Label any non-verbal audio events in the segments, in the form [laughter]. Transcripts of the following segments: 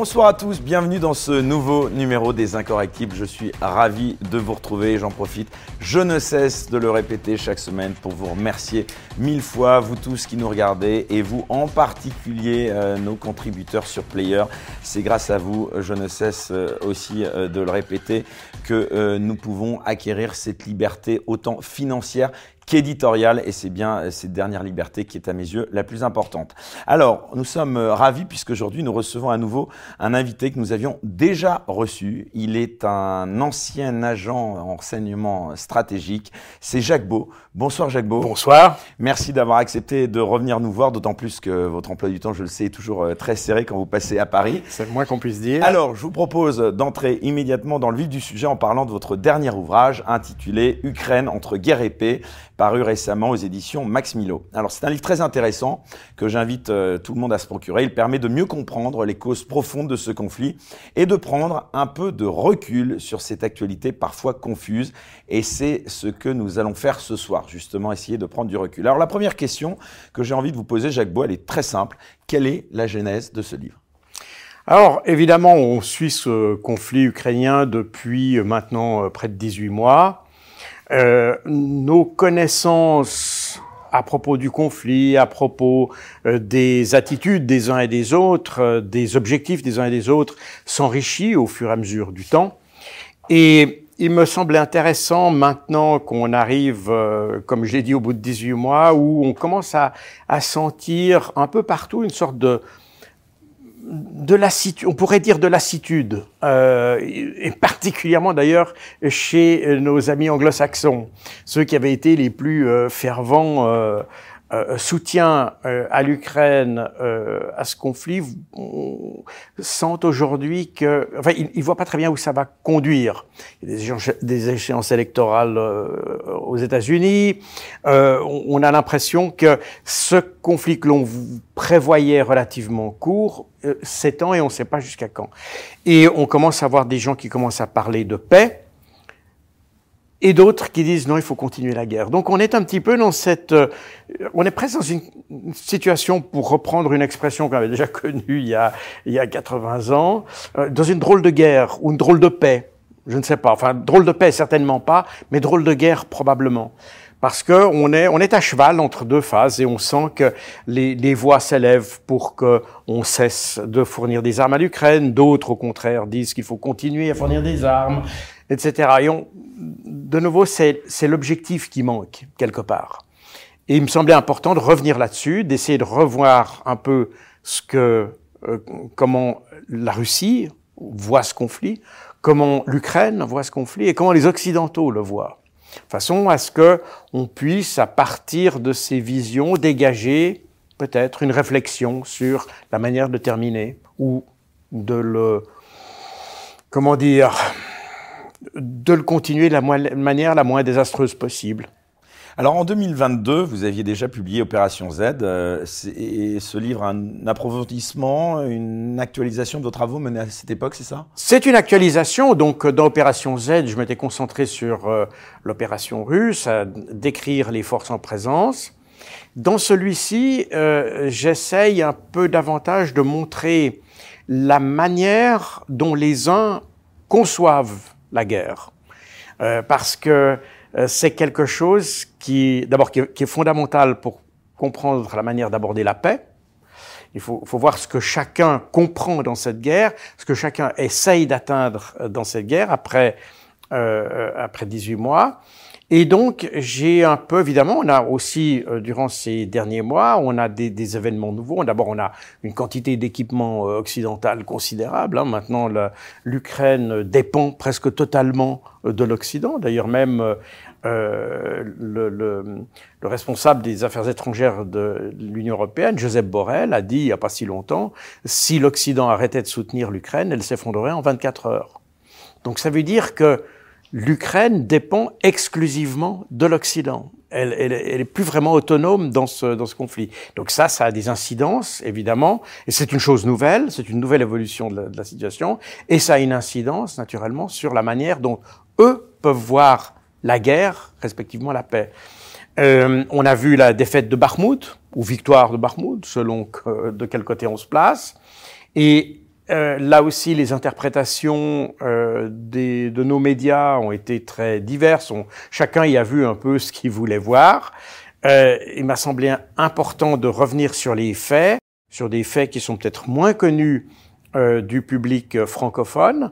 Bonsoir à tous, bienvenue dans ce nouveau numéro des Incorrectibles. Je suis ravi de vous retrouver et j'en profite. Je ne cesse de le répéter chaque semaine pour vous remercier mille fois, vous tous qui nous regardez et vous en particulier euh, nos contributeurs sur Player. C'est grâce à vous, je ne cesse euh, aussi euh, de le répéter, que nous pouvons acquérir cette liberté autant financière qu'éditorial, et c'est bien euh, cette dernière liberté qui est à mes yeux la plus importante. Alors, nous sommes euh, ravis puisque aujourd'hui nous recevons à nouveau un invité que nous avions déjà reçu. Il est un ancien agent en renseignement stratégique, c'est Jacques Beau. Bonsoir Jacques Beau. Bonsoir. Merci d'avoir accepté de revenir nous voir, d'autant plus que votre emploi du temps, je le sais, est toujours euh, très serré quand vous passez à Paris. C'est le moins qu'on puisse dire. Alors, je vous propose d'entrer immédiatement dans le vif du sujet en parlant de votre dernier ouvrage intitulé Ukraine entre guerre et paix paru récemment aux éditions Max Milo. Alors c'est un livre très intéressant que j'invite euh, tout le monde à se procurer. Il permet de mieux comprendre les causes profondes de ce conflit et de prendre un peu de recul sur cette actualité parfois confuse. Et c'est ce que nous allons faire ce soir, justement essayer de prendre du recul. Alors la première question que j'ai envie de vous poser, Jacques Bois, elle est très simple. Quelle est la genèse de ce livre? Alors, évidemment, on suit ce conflit ukrainien depuis maintenant euh, près de 18 mois. Euh, nos connaissances à propos du conflit, à propos euh, des attitudes des uns et des autres, euh, des objectifs des uns et des autres, s'enrichit au fur et à mesure du temps. Et il me semblait intéressant maintenant qu'on arrive, comme je l'ai dit, au bout de 18 mois, où on commence à, à sentir un peu partout une sorte de, de lassitude, on pourrait dire de lassitude, euh, et particulièrement d'ailleurs chez nos amis anglo-saxons, ceux qui avaient été les plus euh, fervents euh, euh, soutien euh, à l'Ukraine, euh, à ce conflit, on sent aujourd'hui que, enfin, ils, ne voient pas très bien où ça va conduire. Il y a des échéances, des échéances électorales aux États-Unis. On, on, a l'impression que ce conflit que l'on prévoyait relativement court s'étend et on ne sait pas jusqu'à quand. Et on commence à voir des gens qui commencent à parler de paix et d'autres qui disent non, il faut continuer la guerre. Donc on est un petit peu dans cette, euh, on est presque dans une situation, pour reprendre une expression qu'on avait déjà [laughs] connue il y a, il y a 80 ans, euh, dans une drôle de guerre ou une drôle de paix. Je ne sais pas. Enfin, drôle de paix certainement pas, mais drôle de guerre probablement. Parce que on est, on est à cheval entre deux phases et on sent que les, les voix s'élèvent pour que on cesse de fournir des armes à l'Ukraine. D'autres, au contraire, disent qu'il faut continuer à fournir des armes etc. Et de nouveau, c'est l'objectif qui manque quelque part. Et il me semblait important de revenir là-dessus, d'essayer de revoir un peu ce que, euh, comment la Russie voit ce conflit, comment l'Ukraine voit ce conflit et comment les Occidentaux le voient, façon à ce que on puisse, à partir de ces visions, dégager peut-être une réflexion sur la manière de terminer ou de le, comment dire, de le continuer de la manière la moins désastreuse possible. Alors en 2022, vous aviez déjà publié Opération Z, euh, et ce livre a un approfondissement, une actualisation de vos travaux menés à cette époque, c'est ça? C'est une actualisation. Donc dans Opération Z, je m'étais concentré sur euh, l'opération russe, à décrire les forces en présence. Dans celui-ci, euh, j'essaye un peu davantage de montrer la manière dont les uns conçoivent la guerre. Euh, parce que euh, c'est quelque chose qui, d'abord, qui, est fondamental pour comprendre la manière d'aborder la paix. Il faut, faut, voir ce que chacun comprend dans cette guerre, ce que chacun essaye d'atteindre dans cette guerre après, euh, après 18 mois. Et donc, j'ai un peu, évidemment, on a aussi, euh, durant ces derniers mois, on a des, des événements nouveaux. D'abord, on a une quantité d'équipements euh, occidental considérable. Hein. Maintenant, l'Ukraine dépend presque totalement euh, de l'Occident. D'ailleurs, même euh, le, le, le, responsable des affaires étrangères de l'Union européenne, Joseph Borrell, a dit il n'y a pas si longtemps, si l'Occident arrêtait de soutenir l'Ukraine, elle s'effondrerait en 24 heures. Donc ça veut dire que l'Ukraine dépend exclusivement de l'Occident. Elle, elle, elle, est plus vraiment autonome dans ce, dans ce conflit. Donc ça, ça a des incidences, évidemment, et c'est une chose nouvelle, c'est une nouvelle évolution de la, de la, situation, et ça a une incidence, naturellement, sur la manière dont eux peuvent voir la guerre, respectivement la paix. Euh, on a vu la défaite de Bakhmut, ou victoire de Bakhmut, selon que, de quel côté on se place, et euh, là aussi, les interprétations euh, des, de nos médias ont été très diverses. chacun y a vu un peu ce qu'il voulait voir. Euh, il m'a semblé important de revenir sur les faits, sur des faits qui sont peut-être moins connus euh, du public francophone,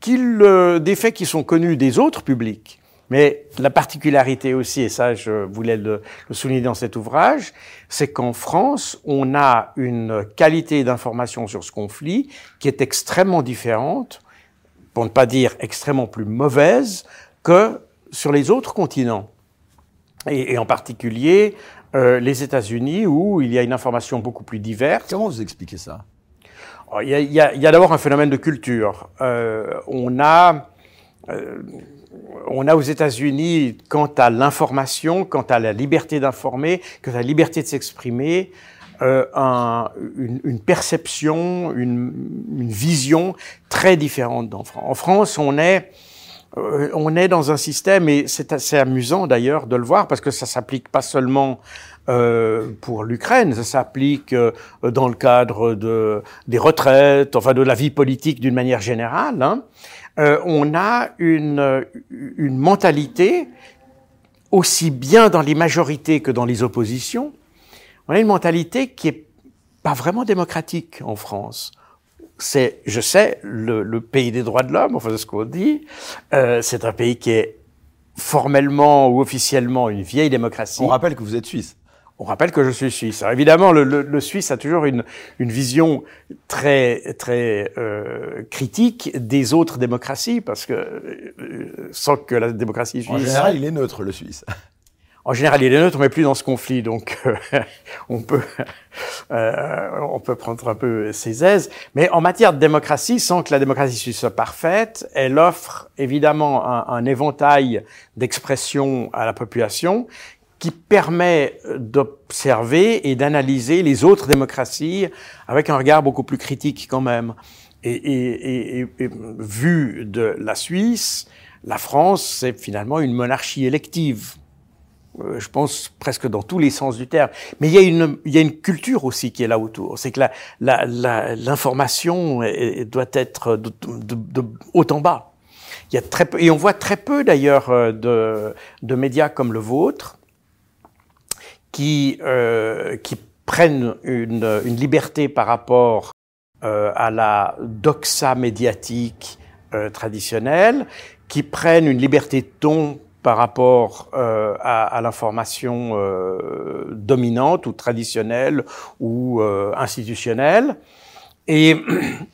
qu'ils, des faits qui sont connus des autres publics. Mais la particularité aussi, et ça je voulais le, souligner dans cet ouvrage, c'est qu'en France, on a une qualité d'information sur ce conflit qui est extrêmement différente, pour ne pas dire extrêmement plus mauvaise, que sur les autres continents. Et, en particulier euh, les États-Unis, où il y a une information beaucoup plus diverse. Comment vous expliquez ça? Oh, Il y a, a, a d'abord un phénomène de culture. Euh, on a... Euh, on a aux États-Unis, quant à l'information, quant à la liberté d'informer, quant à la liberté de s'exprimer, euh, une, perception, une, vision très différente d'en France. En France, on est, euh, on est dans un système, et c'est assez amusant d'ailleurs de le voir, parce que ça s'applique pas seulement euh, pour l'Ukraine, ça s'applique dans le cadre de, des retraites, enfin de la vie politique d'une manière générale. Hein. Euh, on a une, une mentalité, aussi bien dans les majorités que dans les oppositions, on a une mentalité qui est pas vraiment démocratique en France. C'est, je sais, le, pays des droits de l'homme, enfin c'est ce qu'on dit, euh, c'est un pays qui est formellement ou officiellement une vieille démocratie. On rappelle que vous êtes suisse. On rappelle que je suis suisse. Alors évidemment, le, le, Suisse a toujours une, une vision très très euh, critique des autres démocraties, parce que euh, sans que la démocratie suisse. En général, il est neutre, le Suisse. [laughs] En général, il est neutre, mais plus dans ce conflit, donc euh, [laughs] on peut euh, on peut prendre un peu ses aises. Mais en matière de démocratie, sans que la démocratie suisse soit parfaite, elle offre évidemment un, un éventail d'expressions à la population qui permet d'observer et d'analyser les autres démocraties avec un regard beaucoup plus critique quand même. Et, et, et, vu de la Suisse, la France, c'est finalement une monarchie élective. Euh, je pense presque dans tous les sens du terme. Mais il y a une, il y a une culture aussi qui est là autour. C'est que l'information la, la, doit être de, de, de, haut en bas. Il y a très peu, et on voit très peu d'ailleurs euh, de, de médias comme le vôtre qui, euh, qui prennent une, une, liberté par rapport euh, à la doxa médiatique euh, traditionnelle, qui prennent une liberté de ton par rapport euh, à, à l'information euh, dominante ou traditionnelle ou euh, institutionnelle. Et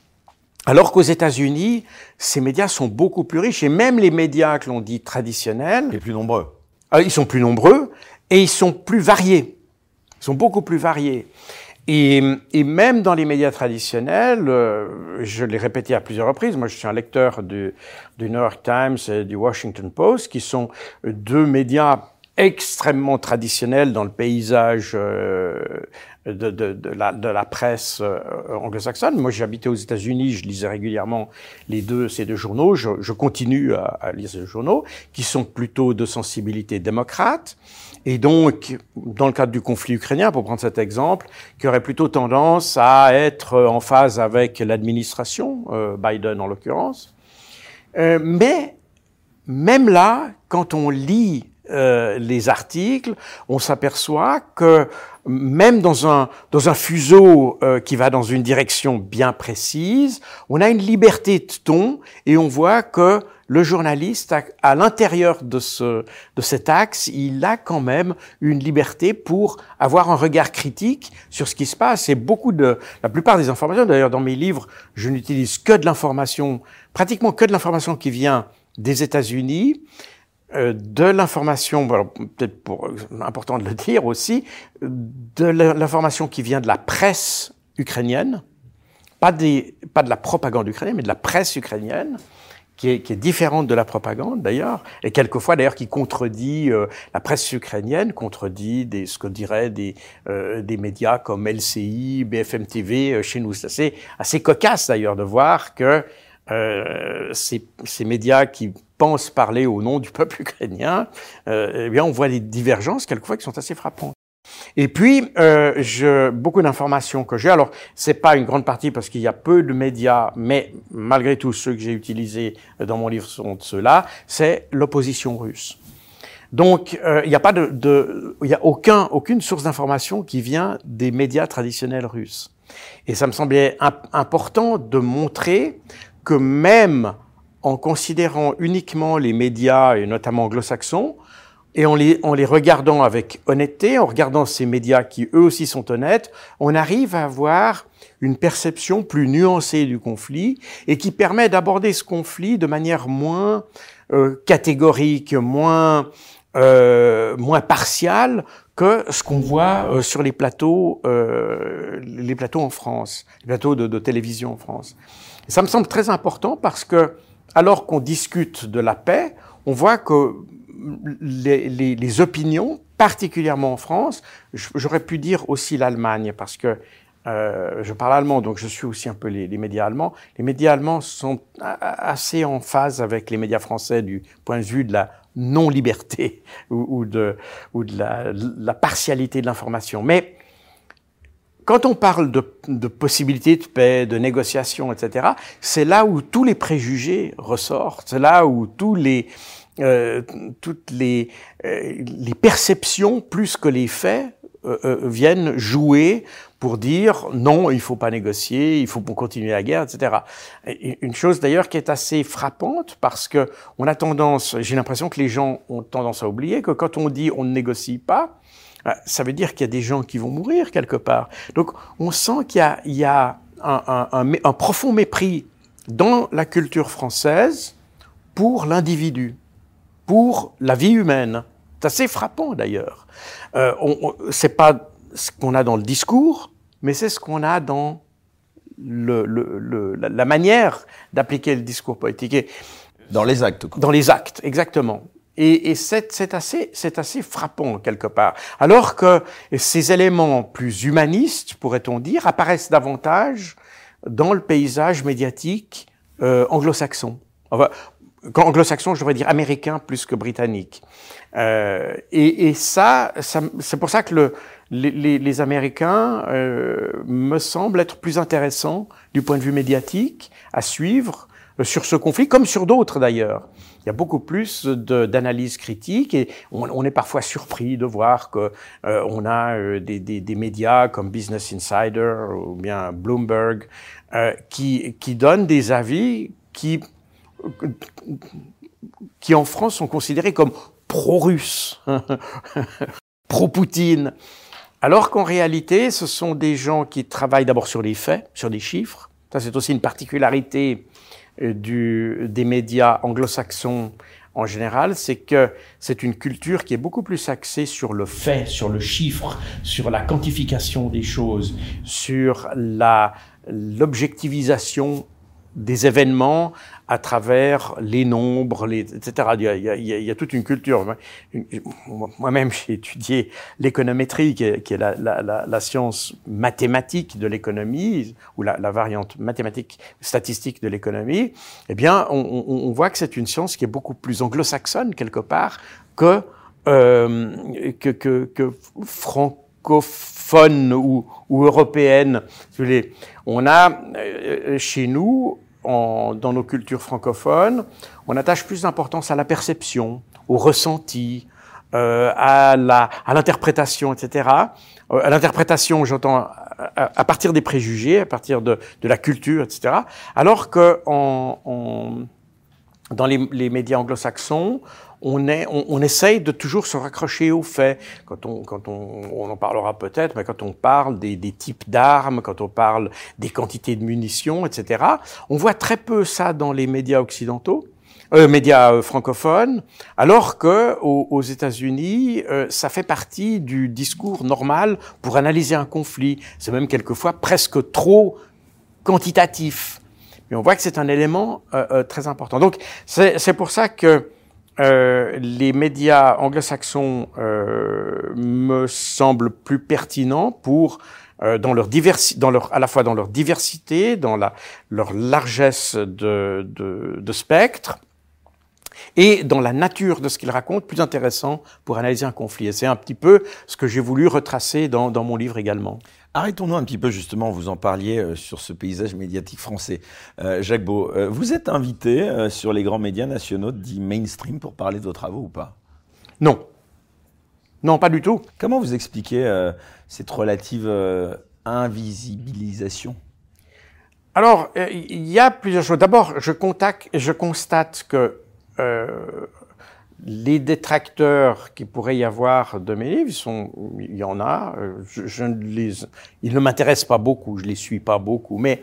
[clears throat] alors qu'aux États-Unis, ces médias sont beaucoup plus riches et même les médias que l'on dit traditionnels, les plus nombreux, ils sont plus nombreux et ils sont plus variés. Ils sont beaucoup plus variés. Et, et même dans les médias traditionnels, euh, je l'ai répété à plusieurs reprises, moi je suis un lecteur du, du New York Times et du Washington Post, qui sont deux médias extrêmement traditionnels dans le paysage euh, de, de, de, la, de, la, presse euh, anglo-saxonne. Moi, j'habitais aux États-Unis, je lisais régulièrement les deux, ces deux journaux. Je, je continue à, à, lire ces journaux, qui sont plutôt de sensibilité démocrate. Et donc, dans le cadre du conflit ukrainien, pour prendre cet exemple, qui aurait plutôt tendance à être en phase avec l'administration, euh, Biden en l'occurrence. Euh, mais même là, quand on lit euh, les articles, on s'aperçoit que même dans un, dans un fuseau euh, qui va dans une direction bien précise, on a une liberté de ton et on voit que le journaliste, à, l'intérieur de, ce, de cet axe, il a quand même une liberté pour avoir un regard critique sur ce qui se passe. Et beaucoup de, la plupart des informations, d'ailleurs dans mes livres, je n'utilise que de l'information, pratiquement que de l'information qui vient des États-Unis. Euh, de l'information, peut-être pour important de le dire aussi, de l'information qui vient de la presse ukrainienne, pas, des, pas de la propagande ukrainienne, mais de la presse ukrainienne, qui est, qui est différente de la propagande d'ailleurs, et quelquefois d'ailleurs qui contredit euh, la presse ukrainienne, contredit des, ce que dirait des, euh, des médias comme LCI, BFM TV chez nous. C'est assez, assez cocasse d'ailleurs de voir que euh, ces, ces, médias qui pensent parler au nom du peuple ukrainien, euh, eh bien, on voit des divergences quelquefois qui sont assez frappantes. Et puis, euh, je, beaucoup d'informations que j'ai. Alors, c'est pas une grande partie parce qu'il y a peu de médias, mais malgré tout, ceux que j'ai utilisés dans mon livre sont ceux-là. C'est l'opposition russe. Donc, euh, il n'y a pas de, de y a aucun, aucune source d'information qui vient des médias traditionnels russes. Et ça me semblait important de montrer que même en considérant uniquement les médias, et notamment anglo-saxons, et en les, en les regardant avec honnêteté, en regardant ces médias qui eux aussi sont honnêtes, on arrive à avoir une perception plus nuancée du conflit et qui permet d'aborder ce conflit de manière moins euh, catégorique, moins euh, moins partiale que ce qu'on voit euh, sur les plateaux, euh, les plateaux en France, les plateaux de, de télévision en France. Et ça me semble très important parce que alors qu'on discute de la paix, on voit que les, les, les opinions, particulièrement en France, j'aurais pu dire aussi l'Allemagne, parce que euh, je parle allemand, donc je suis aussi un peu les, les, médias allemands. Les médias allemands sont assez en phase avec les médias français du point de vue de la non-liberté [laughs] ou, ou, de, ou de la, la partialité de l'information. Mais quand on parle de, de possibilités de paix, de négociation, etc., c'est là où tous les préjugés ressortent, c'est là où tous les, euh, toutes les, euh, les perceptions plus que les faits euh, euh, viennent jouer pour dire non, il faut pas négocier, il faut continuer la guerre, etc. Et une chose d'ailleurs qui est assez frappante parce que on a tendance, j'ai l'impression que les gens ont tendance à oublier que quand on dit on ne négocie pas, ça veut dire qu'il y a des gens qui vont mourir quelque part. Donc on sent qu'il y a, il y a un, un, un profond mépris dans la culture française pour l'individu pour la vie humaine. C'est assez frappant d'ailleurs. Euh, c'est pas ce qu'on a dans le discours, mais c'est ce qu'on a dans le, le, le, la manière d'appliquer le discours politique. dans les actes. Quoi. Dans les actes, exactement. Et, et c'est assez, c'est assez frappant quelque part. Alors que ces éléments plus humanistes, pourrait-on dire, apparaissent davantage dans le paysage médiatique euh, anglo-saxon. Enfin, anglo-saxon, je devrais dire américain plus que britannique. Euh, et, et, ça, ça c'est pour ça que le, les, les, Américains euh, me semblent être plus intéressants du point de vue médiatique à suivre euh, sur ce conflit, comme sur d'autres d'ailleurs. Il y a beaucoup plus d'analyse critique et on, on, est parfois surpris de voir que euh, on a euh, des, des, des, médias comme Business Insider ou bien Bloomberg euh, qui, qui donnent des avis qui qui en France sont considérés comme pro-russes, [laughs] pro-Poutine, alors qu'en réalité, ce sont des gens qui travaillent d'abord sur les faits, sur des chiffres. Ça, c'est aussi une particularité euh, des médias anglo-saxons en général, c'est que c'est une culture qui est beaucoup plus axée sur le fait, sur le chiffre, sur la quantification des choses, sur l'objectivisation des événements à travers les nombres, les, etc. Il y, a, il, y a, il y, a, toute une culture. Moi-même, j'ai étudié l'économétrie, qui est, qui est la, la, la, la, science mathématique de l'économie, ou la, variante mathématique statistique de l'économie. Eh bien, on, on, on voit que c'est une science qui est beaucoup plus anglo-saxonne, quelque part, que, euh, que, que, que francophone ou, ou européenne. On a euh, chez nous dans nos cultures francophones, on attache plus d'importance à la perception, au ressenti, euh, à l'interprétation, etc. Euh, à l'interprétation, j'entends à, partir des préjugés, à partir de, de la culture, etc. Alors que dans les médias anglo-saxons, on, est, on, on, essaye de toujours se raccrocher aux faits. Quand on, quand on, on en parlera peut-être, mais quand on parle des, des types d'armes, quand on parle des quantités de munitions, etc., on voit très peu ça dans les médias occidentaux. Euh, médias euh, francophones, alors que aux, États-Unis, euh, ça fait partie du discours normal pour analyser un conflit. C'est même quelquefois presque trop quantitatif. Mais on voit que c'est un élément euh, euh très important. Donc c'est pour ça que euh, les médias anglo-saxons euh, me semblent plus pertinents pour euh, dans leur diversité, dans leur à la fois dans leur diversité, dans la leur largesse de, de, de spectre, et dans la nature de ce qu'il raconte, plus intéressant pour analyser un conflit. Et c'est un petit peu ce que j'ai voulu retracer dans, dans mon livre également. Arrêtons-nous un petit peu justement, vous en parliez euh, sur ce paysage médiatique français. Euh, Jacques Beau, euh, vous êtes invité sur les grands médias nationaux dits mainstream pour parler de vos travaux ou pas? Non. Non, pas du tout. Comment vous expliquez cette relative invisibilisation? Alors, il y a plusieurs choses. D'abord, je, contacte, je constate que les détracteurs qui pourrait y avoir de mes livres, sont, il y en a. euh, Je, je les, ils ne m'intéressent pas beaucoup, je les suis pas beaucoup, mais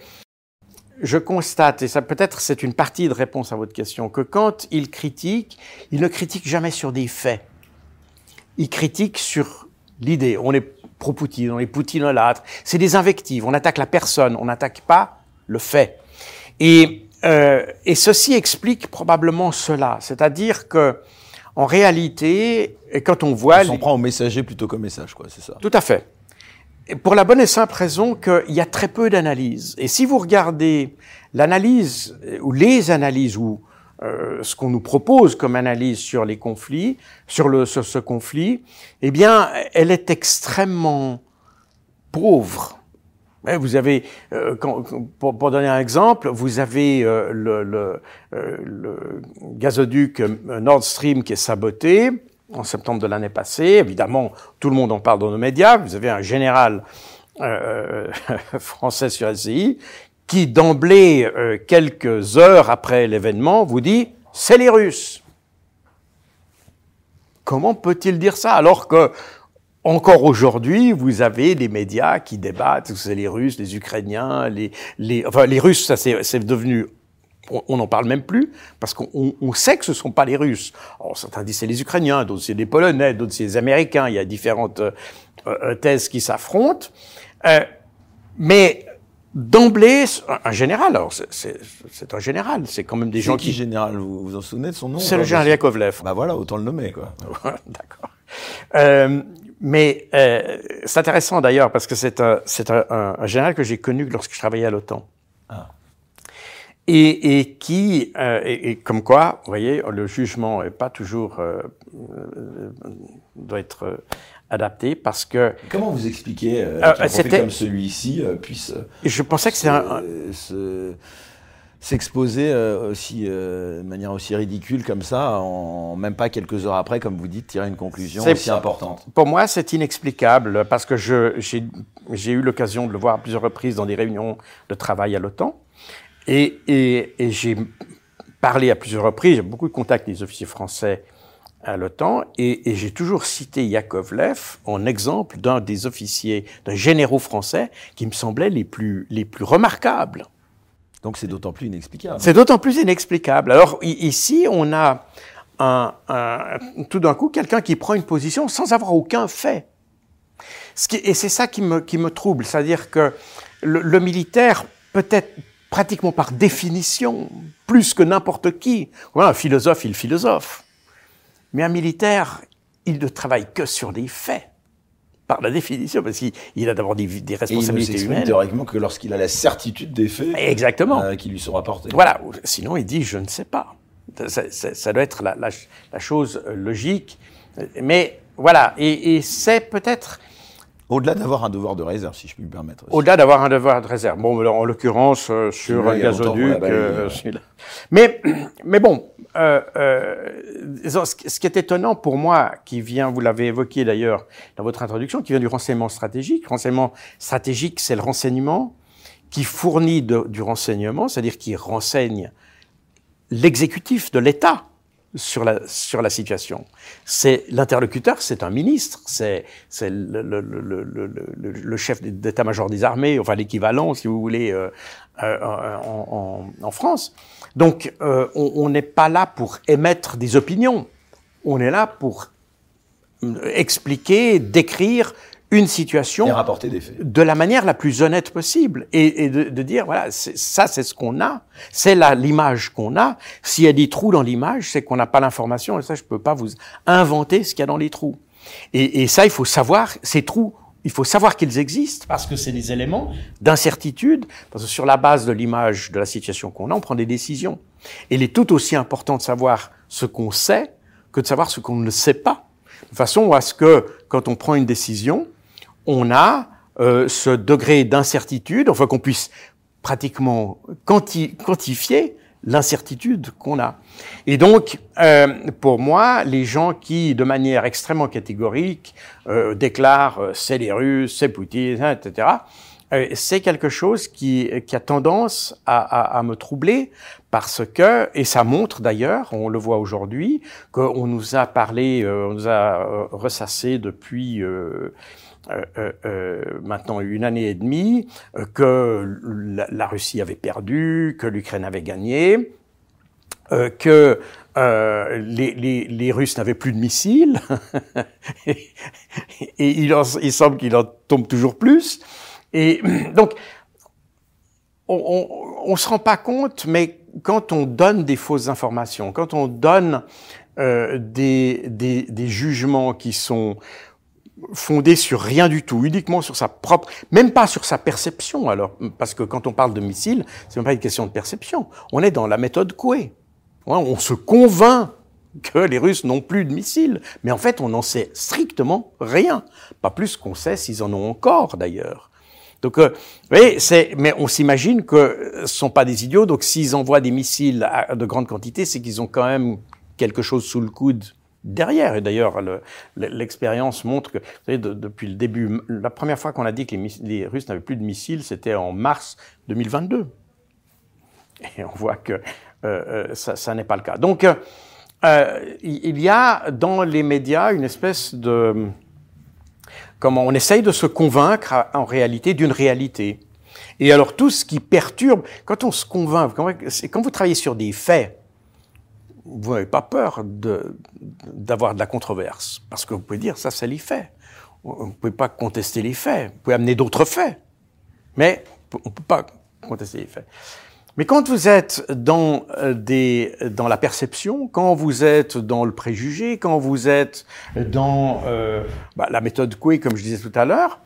je constate, et ça peut-être c'est une partie de réponse à votre question, que quand ils critiquent, ils ne critiquent jamais sur des faits. Ils critiquent sur l'idée. On est pro-Poutine, on est poutinolâtre. C'est des invectives. On attaque la personne, on n'attaque pas le fait. Et, euh, et ceci explique probablement cela. C'est-à-dire que, en réalité, quand on voit... On s'en prend au messager plutôt qu'au message, quoi, c'est ça. Tout à fait. Et pour la bonne et simple raison qu'il y a très peu d'analyse. Et si vous regardez l'analyse, euh, ou les analyses, ou euh, ce qu'on nous propose comme analyse sur les conflits, sur, le, sur ce conflit, eh bien, elle est extrêmement pauvre. Vous avez, euh, quand- pour, pour donner un exemple, vous avez euh, le, le, euh, le gazoduc euh, Nord Stream qui est saboté en septembre de l'année passée. Évidemment, tout le monde en parle dans nos médias. Vous avez un général euh, [laughs] français sur LCI qui, d'emblée, euh, quelques heures après l'événement, vous dit « c'est les Russes ». Comment peut-il dire ça alors que encore aujourd'hui, vous avez des médias qui débattent, c'est les Russes, les Ukrainiens, les, les, enfin les Russes, ça c'est devenu, on- n'en parle même plus, parce qu'on on- on sait que ce ne sont pas les Russes. Alors, certains disent c'est les Ukrainiens, d'autres c'est les Polonais, d'autres c'est les Américains, il y a différentes euh, euh, thèses qui s'affrontent. Euh, mais d'emblée, un- général, alors c'est- un général, c'est quand même des gens qui, qui... général Vous vous en souvenez de son nom C'est le général Yakovlev. Bah voilà, autant le nommer, quoi. [laughs] D'accord. Euh, mais euh, c'est intéressant d'ailleurs parce que c'est un, général que j'ai connu lorsque je travaillais à l'OTAN. Ah. Et, et qui, euh, et, et comme quoi, vous voyez, le jugement est pas toujours euh, euh, doit être adapté parce que Comment vous expliquez qu'un comme celui-ci puisse je pensais que c'est un, s'exposer euh, aussi euh, de manière aussi ridicule comme ça, en même pas quelques heures après, comme vous dites, tirer une conclusion aussi importante Pour moi, c'est inexplicable parce que je, j'ai, j'ai eu l'occasion de le voir à plusieurs reprises dans des réunions de travail à l'OTAN. Et, et, et j'ai parlé à plusieurs reprises, j'ai beaucoup de contacts avec les officiers français à l'OTAN, et, et j'ai toujours cité Yakovlev en exemple d'un des officiers, d'un généraux français qui me semblait les plus, les plus remarquables. Donc c'est d'autant plus inexplicable. C'est d'autant plus inexplicable. Alors ici, on a un, un- tout d'un coup quelqu'un qui prend une position sans avoir aucun fait. Ce qui- et c'est ça qui me, qui me trouble, c'est-à-dire que le, le militaire, peut-être pratiquement par définition, plus que n'importe qui, un philosophe, il philosophe. Mais un militaire, il ne travaille que sur des faits, par la définition, parce qu'il il a d'abord des, des Et il responsabilités humaines. théoriquement que lorsqu'il a la certitude des faits Exactement. euh, qui lui sont rapportés. Voilà. Sinon, il dit je ne sais pas. Ça, ça- ça doit être la, la- la chose euh, logique. Mais voilà. Et, et c'est peut-être Au-delà d'avoir un devoir de réserve, si je puis me permettre. au-delà d'avoir un devoir de réserve. Bon, en l'occurrence, euh, sur un gazoduc, euh. Mais, mais bon, euh, euh, ce qui est étonnant pour moi, qui vient, vous l'avez évoqué d'ailleurs dans votre introduction, qui vient du renseignement stratégique. Renseignement stratégique, c'est le renseignement qui fournit du renseignement, c'est-à-dire qui renseigne l'exécutif de l'État sur la, sur la situation. C'est l'interlocuteur, c'est un ministre, c'est c'est le, le, le, le, le, chef d'état-major des armées, enfin l'équivalent, si vous voulez, euh, euh, en, en France. Donc, euh, on n'est pas là pour émettre des opinions. On est là pour expliquer, décrire une situation Et rapporter des faits. de la manière la plus honnête possible et, et de, de dire voilà ça c'est ce qu'on a c'est là l'image qu'on a s'il y a des trous dans l'image c'est qu'on n'a pas l'information et ça je peux pas vous inventer ce qu'il y a dans les trous et, et ça il faut savoir ces trous il faut savoir qu'ils existent parce que c'est des éléments d'incertitude, parce que sur la base de l'image de la situation qu'on a, on prend des décisions. Et il est tout aussi important de savoir ce qu'on sait que de savoir ce qu'on ne sait pas. De façon à ce que, quand on prend une décision, on a euh, ce degré d'incertitude, enfin qu'on puisse pratiquement quantifier l'incertitude qu'on a. Et donc, euh, pour moi, les gens qui, de manière extrêmement catégorique, euh, déclarent euh, c'est les Russes, c'est Poutine, etc., euh, c'est quelque chose qui, qui a tendance à, à, à, me troubler parce que, et ça montre d'ailleurs, on le voit aujourd'hui, qu'on nous a parlé, euh, on nous a ressassé depuis euh, euh, euh, maintenant une année et demie euh, que la, Russie avait perdu, que l'Ukraine avait gagné, euh, que les, les, les, Russes n'avaient plus de missiles, [laughs] et, et il, en, il semble qu'il en tombe toujours plus. Et [clears throat] donc, on ne se rend pas compte, mais quand on donne des fausses informations, quand on donne euh, des, des, des, jugements qui sont fondé sur rien du tout, uniquement sur sa propre, même pas sur sa perception. Alors, parce que quand on parle de missiles, c'est même pas une question de perception. On est dans la méthode Coué. On se convainc que les Russes n'ont plus de missiles, mais en fait, on n'en sait strictement rien. Pas plus qu'on sait s'ils en ont encore, d'ailleurs. Donc, euh, oui, c'est, mais on s'imagine que ce sont pas des idiots. Donc, s'ils envoient des missiles à, de grande quantité, c'est qu'ils ont quand même quelque chose sous le coude derrière. Et d'ailleurs, l'expérience montre que, vous savez, depuis le début, la première fois qu'on a dit que les, Russes n'avaient plus de missiles, c'était en mars 2022. Et on voit que euh, euh, ça, n'est pas le cas. Donc, euh, il y a dans les médias une espèce de... Comment on essaye de se convaincre en réalité d'une réalité. Et alors tout ce qui perturbe, quand on se convainc, quand vous travaillez sur des faits, vous n'avez pas peur d'avoir de, la controverse, parce que vous pouvez dire ça, c'est les faits. Vous ne pouvez pas contester les faits. Vous pouvez amener d'autres faits, mais on ne peut pas contester les faits. Mais quand vous êtes dans, euh, des, dans la perception, quand vous êtes dans le préjugé, quand vous êtes dans euh, bah, la méthode Coué, comme je disais tout à l'heure,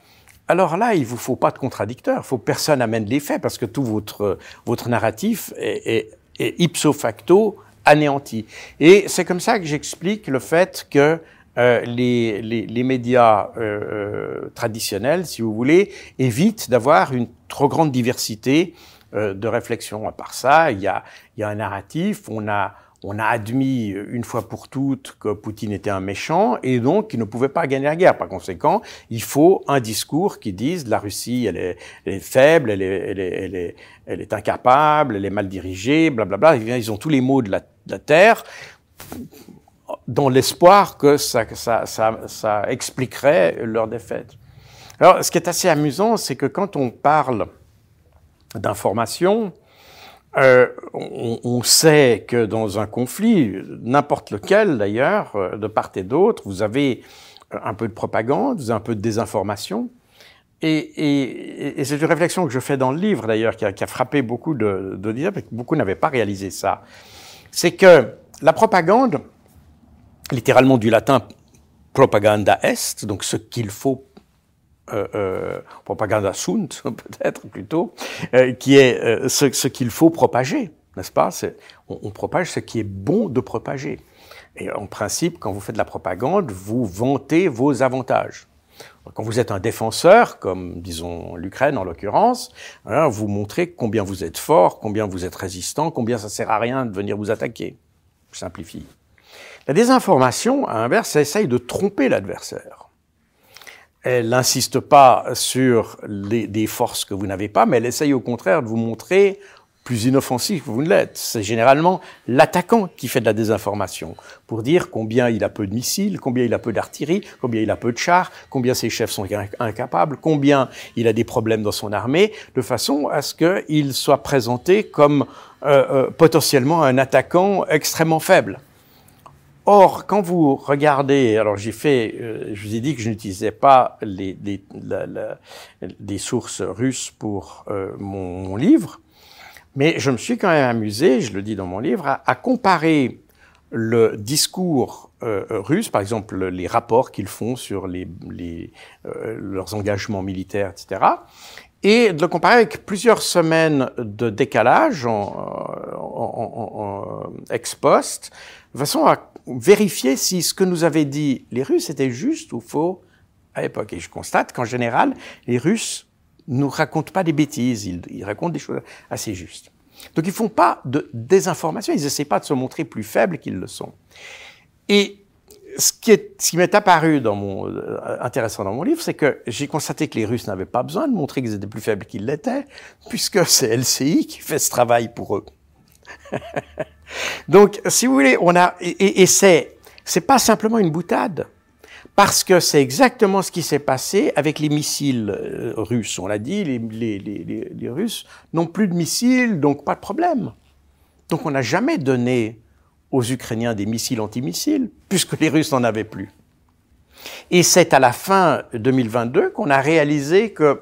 alors là, il vous faut pas de contradicteur. Il faut que personne amène les faits parce que tout votre votre narratif est, est ipso facto anéanti. Et c'est comme ça que j'explique le fait que euh, les, les, les, médias euh, euh, traditionnels, si vous voulez, évitent d'avoir une trop grande diversité euh, de réflexion. À part ça, il y a, il y a un narratif, on a on a admis une fois pour toutes que Poutine était un méchant et donc qu'il ne pouvait pas gagner la guerre. Par conséquent, il faut un discours qui dise la Russie, elle est, faible, elle est, elle, est, incapable, elle est mal dirigée, blablabla. Ils ont tous les mots de la, terre dans l'espoir que ça, ça expliquerait leur défaite. Alors, ce qui est assez amusant, c'est que quand on parle d'information, euh, on, sait que dans un conflit, n'importe lequel d'ailleurs, euh, de part et d'autre, vous avez un peu de propagande, vous avez un peu de désinformation. Et, c'est une réflexion que je fais dans le livre d'ailleurs, qui, a frappé beaucoup de, de mais beaucoup n'avaient pas réalisé ça. C'est que la propagande, littéralement du latin propaganda est, donc ce qu'il faut euh, euh, propaganda sunt, [laughs] peut-être plutôt, euh, qui est euh, ce, ce qu'il faut propager, n'est-ce pas? On, on, propage ce qui est bon de propager. Et en principe, quand vous faites de la propagande, vous vantez vos avantages. Quand vous êtes un défenseur, comme disons l'Ukraine en l'occurrence, hein, vous montrez combien vous êtes fort, combien vous êtes résistant, combien ça sert à rien de venir vous attaquer. Je simplifie. La désinformation, à l'inverse, essaye de tromper l'adversaire elle n'insiste pas sur les, des forces que vous n'avez pas, mais elle essaye au contraire de vous montrer plus inoffensif que vous ne l'êtes. C'est généralement l'attaquant qui fait de la désinformation pour dire combien il a peu de missiles, combien il a peu d'artillerie, combien il a peu de chars, combien ses chefs sont incapables, combien il a des problèmes dans son armée, de façon à ce qu'il soit présenté comme euh, euh, potentiellement un attaquant extrêmement faible. Or, quand vous regardez, alors j'ai fait, euh, je vous ai dit que je n'utilisais pas les, les, la, des sources russes pour euh, mon, mon, livre, mais je me suis quand même amusé, je le dis dans mon livre, à, à comparer le discours euh, russe, par exemple les rapports qu'ils font sur les, les, euh, leurs engagements militaires, etc., et de le comparer avec plusieurs semaines de décalage en, en, en, ex post, façon à vérifier si ce que nous avaient dit les Russes était juste ou faux à l'époque. Et je constate qu'en général, les Russes nous racontent pas des bêtises, ils, ils racontent des choses assez justes. Donc ils font pas de désinformation, ils essaient pas de se montrer plus faibles qu'ils le sont. Et ce qui, est, ce qui m'est apparu dans mon, euh, intéressant dans mon livre, c'est que j'ai constaté que les Russes n'avaient pas besoin de montrer qu'ils étaient plus faibles qu'ils l'étaient, puisque c'est LCI qui fait ce travail pour eux. [laughs] Donc, si vous voulez, on a, et, c'est, c'est pas simplement une boutade. Parce que c'est exactement ce qui s'est passé avec les missiles euh, russes. On l'a dit, les, les, les, les Russes n'ont plus de missiles, donc pas de problème. Donc on n'a jamais donné aux Ukrainiens des missiles antimissiles, puisque les Russes n'en avaient plus. Et c'est à la fin 2022 qu'on a réalisé que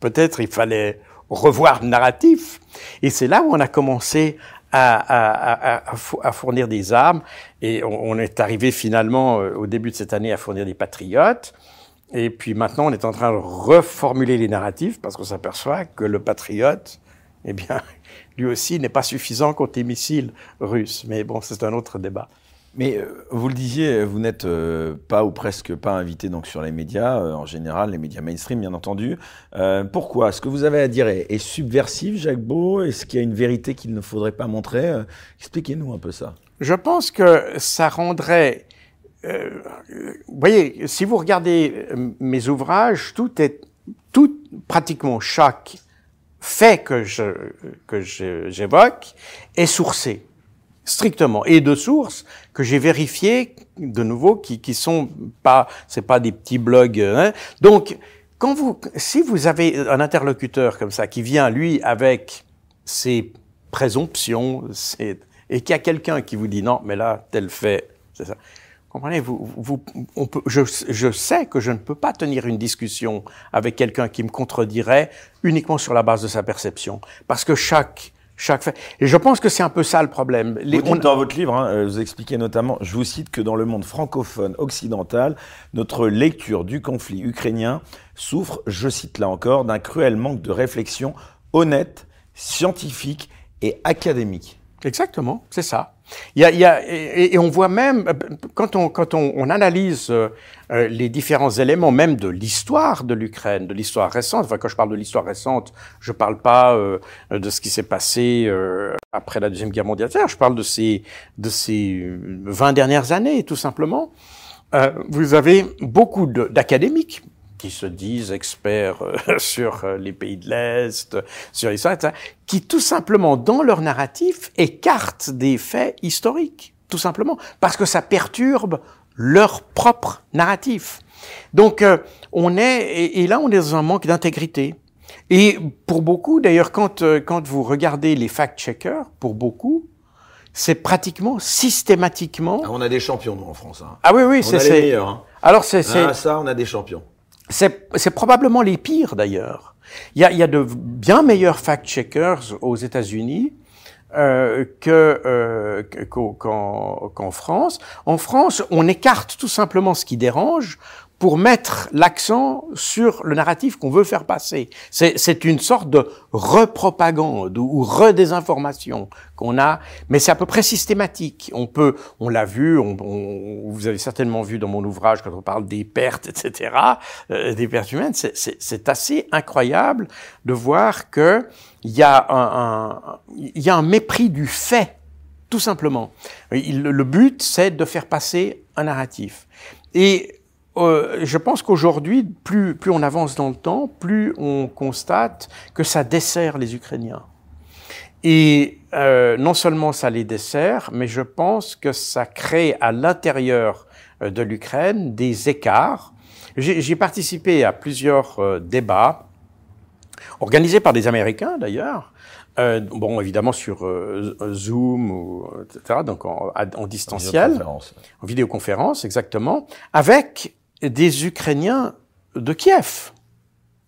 peut-être il fallait revoir le narratif. Et c'est là où on a commencé à, fournir des armes. Et on, est arrivé finalement euh, au début de cette année à fournir des patriotes. Et puis maintenant, on est en train de reformuler les narratifs parce qu'on s'aperçoit que le patriote, eh bien, [laughs] lui aussi n'est pas suffisant contre les missiles russes. Mais bon, c'est un autre débat. Mais euh, vous le disiez, vous n'êtes euh, pas ou presque pas invité donc sur les médias, euh, en général, les médias mainstream, bien entendu. pourquoi? Ce que vous avez à dire est, subversif, Jacques Beau? Est-ce qu'il y a une vérité qu'il ne faudrait pas montrer? Expliquez-nous un peu ça. Je pense que ça rendrait... vous voyez, si vous regardez mes ouvrages, tout est... Tout, pratiquement chaque fait que que j'évoque est sourcé strictement. Et de sources que j'ai vérifiées de nouveau qui qui sont pas c'est pas des petits blogs hein. donc quand vous si vous avez un interlocuteur comme ça qui vient lui avec ses présomptions et qu'il y a quelqu'un qui vous dit non mais là tel fait c'est ça. Comprenez vous, vous on peut je, je sais que je ne peux pas tenir une discussion avec quelqu'un qui me contredirait uniquement sur la base de sa perception. Parce que chaque chaque fait. Et je pense que c'est un peu ça le problème. Les, vous dites dans votre livre, hein, euh, vous expliquez notamment, je vous cite que dans le monde francophone occidental, notre lecture du conflit ukrainien souffre, je cite là encore, d'un cruel manque de réflexion honnête, scientifique et académique. Exactement, c'est ça. Il y a, il y a et, on voit même quand on quand on, on analyse euh, euh, les différents éléments, même de l'histoire de l'Ukraine, de l'histoire récente. Enfin, quand je parle de l'histoire récente, je parle pas euh, de ce qui s'est passé euh, après la deuxième guerre mondiale. Je parle de ces de ces 20 dernières années, tout simplement. vous avez beaucoup d'académiques qui se disent experts [laughs] sur les pays de l'Est, sur l'histoire, qui tout simplement, dans leur narratif, écartent des faits historiques, tout simplement, parce que ça perturbe leur propre narratif. Donc euh, on est et, là on est dans un manque d'intégrité. Et pour beaucoup, d'ailleurs, quand euh, quand vous regardez les fact-checkers, pour beaucoup, c'est pratiquement systématiquement. Ah, on a des champions nous en France. Hein. Ah oui oui, c'est les meilleurs. Hein. Alors c'est ah, ça, on a des champions. C'est probablement les pires d'ailleurs. Il y a y a de bien meilleurs fact-checkers aux États-Unis euh, que euh, qu'en France. En France, on écarte tout simplement ce qui dérange pour mettre l'accent sur le narratif qu'on veut faire passer. C'est une sorte de repropagande ou redésinformation qu'on a, mais c'est à peu près systématique. On peut, on l'a vu, on, on, vous avez certainement vu dans mon ouvrage quand on parle des pertes, etc., euh, des pertes humaines. C'est assez incroyable de voir que il y a un, y a un mépris du fait, tout simplement. le but, c'est de faire passer un narratif. Et euh, je pense qu'aujourd'hui, plus, plus on avance dans le temps, plus on constate que ça dessert les Ukrainiens. Et euh, non seulement ça les dessert, mais je pense que ça crée à l'intérieur euh, de l'Ukraine des écarts. J'ai participé à plusieurs euh, débats, organisés par des Américains d'ailleurs, euh, bon, évidemment sur Zoom, ou, etc., donc en, en distanciel, en vidéoconférence, exactement, avec des Ukrainiens de Kiev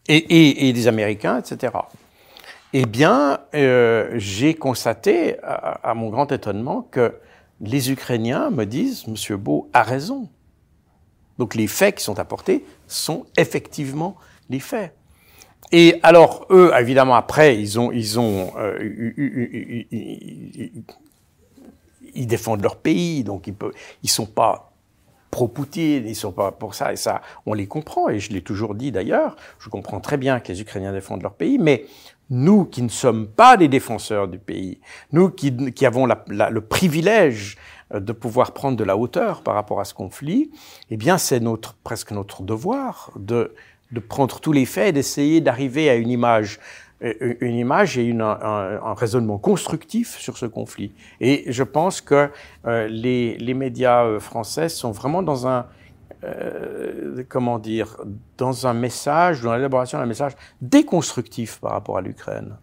et, et, et des Américains, etc. Eh bien, euh, j'ai constaté, à, mon grand étonnement, que les Ukrainiens me disent, Monsieur Beau a raison. Donc les faits qui sont apportés sont effectivement les faits. Et alors eux, évidemment, après, ils ont, ils ont, euh, ils défendent leur pays, donc ils ils sont pas pro-Poutine, ils sont pas pour ça, et ça, on les comprend, et je l'ai toujours dit d'ailleurs, je comprends très bien que les Ukrainiens défendent leur pays, mais nous qui ne sommes pas des défenseurs du pays, nous qui, qui avons la, le privilège euh, de pouvoir prendre de la hauteur par rapport à ce conflit, eh bien c'est notre, presque notre devoir de, de prendre tous les faits et d'essayer d'arriver à une image une image et une, un, raisonnement constructif sur ce conflit. Et je pense que euh, les, les, médias euh, français sont vraiment dans un, euh, comment dire, dans un message, dans l'élaboration d'un message déconstructif par rapport à l'Ukraine.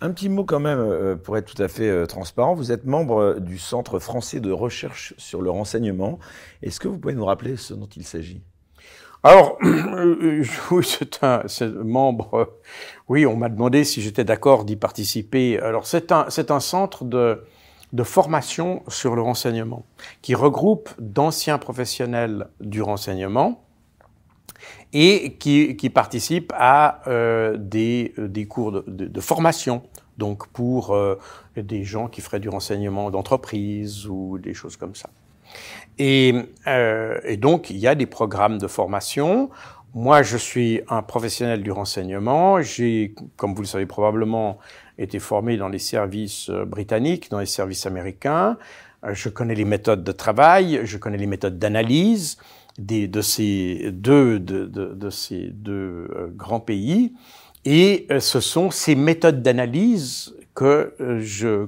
Un petit mot quand même, euh, pour être tout à fait transparent. Vous êtes membre du Centre français de recherche sur le renseignement. Est-ce que vous pouvez nous rappeler ce dont il s'agit? Alors, [clears throat] oui, c'est un, membre. Oui, on m'a demandé si j'étais d'accord d'y participer. Alors, c'est un, un centre de, de formation sur le renseignement qui regroupe d'anciens professionnels du renseignement et qui, qui participent à euh, des, des cours de, de, formation. Donc, pour euh, des gens qui feraient du renseignement d'entreprise ou des choses comme ça. Et, euh, et, donc, il y a des programmes de formation. Moi, je suis un professionnel du renseignement. J'ai, comme vous le savez probablement, été formé dans les services euh, britanniques, dans les services américains. Euh, je connais les méthodes de travail, je connais les méthodes d'analyse de ces deux, grands pays. Et ce sont ces méthodes d'analyse que euh, je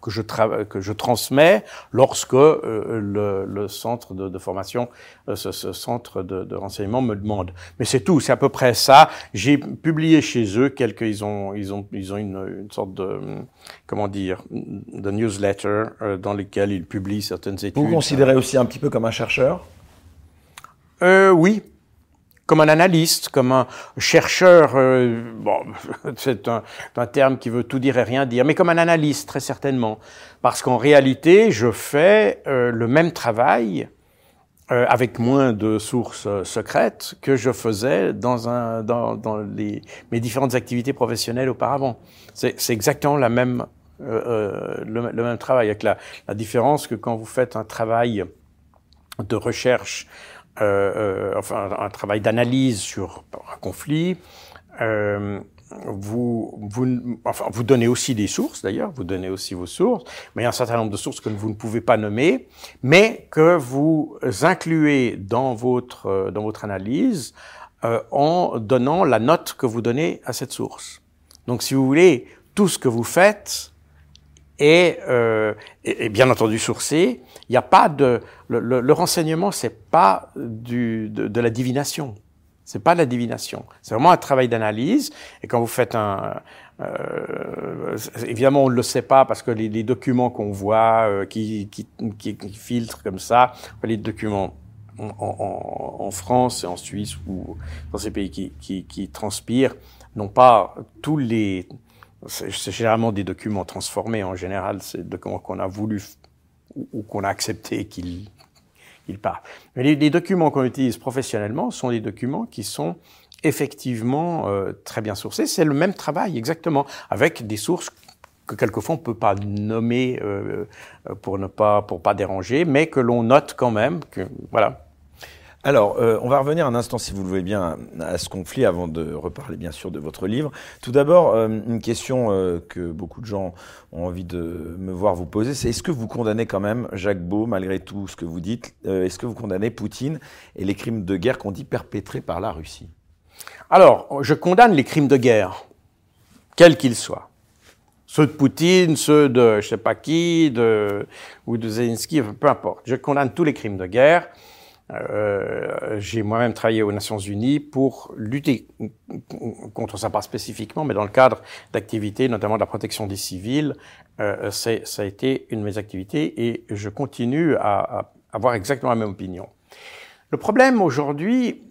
que je que je transmets lorsque euh, le, le, centre de, de formation, euh, ce, ce, centre de, de, renseignement me demande. Mais c'est tout, c'est à peu près ça. J'ai publié chez eux quelques, ils ont ils ont ils ont une, une sorte de comment dire de newsletter dans lesquels ils publient certaines études. Vous, vous considérez aussi un petit peu comme un chercheur? Euh, Oui, comme un analyste, comme un chercheur, euh, bon, [laughs] c'est un, terme qui veut tout dire et rien dire, mais comme un analyste, très certainement. Parce qu'en réalité, je fais euh, le même travail euh, avec moins de sources secrètes que je faisais dans, mes différentes activités professionnelles auparavant. C'est exactement la même, le, même travail, avec la différence que quand vous faites un travail de recherche euh, euh, enfin un travail d'analyse sur un conflit. Euh, vous, vous, enfin, vous donnez aussi des sources, d'ailleurs, vous donnez aussi vos sources, mais il y a un certain nombre de sources que vous ne pouvez pas nommer, mais que vous incluez dans votre, dans votre analyse euh, en donnant la note que vous donnez à cette source. Donc, si vous voulez, tout ce que vous faites est, euh, est bien entendu sourcé, il n'y a pas de le, le, le renseignement, c'est pas du, de, de, la divination. C'est pas de la divination. C'est vraiment un travail d'analyse. Et quand vous faites un, euh, évidemment, on ne le sait pas parce que les, les documents qu'on voit, euh, qui, qui, qui, filtrent comme ça, les documents en, en, en, France et en Suisse ou dans ces pays qui, qui transpirent, n'ont pas tous les. C'est généralement des documents transformés en général, c'est des documents qu'on a voulu ou, qu'on a accepté qu'il il part. Mais les, documents qu'on utilise professionnellement sont des documents qui sont effectivement euh, très bien sourcés. C'est le même travail exactement, avec des sources que quelquefois on peut pas nommer euh, pour ne pas pour pas déranger, mais que l'on note quand même. Que voilà. Alors, euh, on va revenir un instant, si vous le voulez bien, à ce conflit avant de reparler bien sûr de votre livre. Tout d'abord, euh, une question euh, que beaucoup de gens ont envie de me voir vous poser, c'est est-ce que vous condamnez quand même Jacques Beau, malgré tout ce que vous dites, euh, est-ce que vous condamnez Poutine et les crimes de guerre qu'on dit perpétrés par la Russie? Alors, je condamne les crimes de guerre, quels qu'ils soient. Ceux de Poutine, ceux de je sais pas qui, de, ou de Zelensky, peu importe. Je condamne tous les crimes de guerre. Euh, j'ai moi-même travaillé aux Nations Unies pour lutter contre ça, pas spécifiquement, mais dans le cadre d'activités, notamment de la protection des civils. Euh, ça a été une de mes activités et je continue à, à, avoir exactement la même opinion. Le problème aujourd'hui,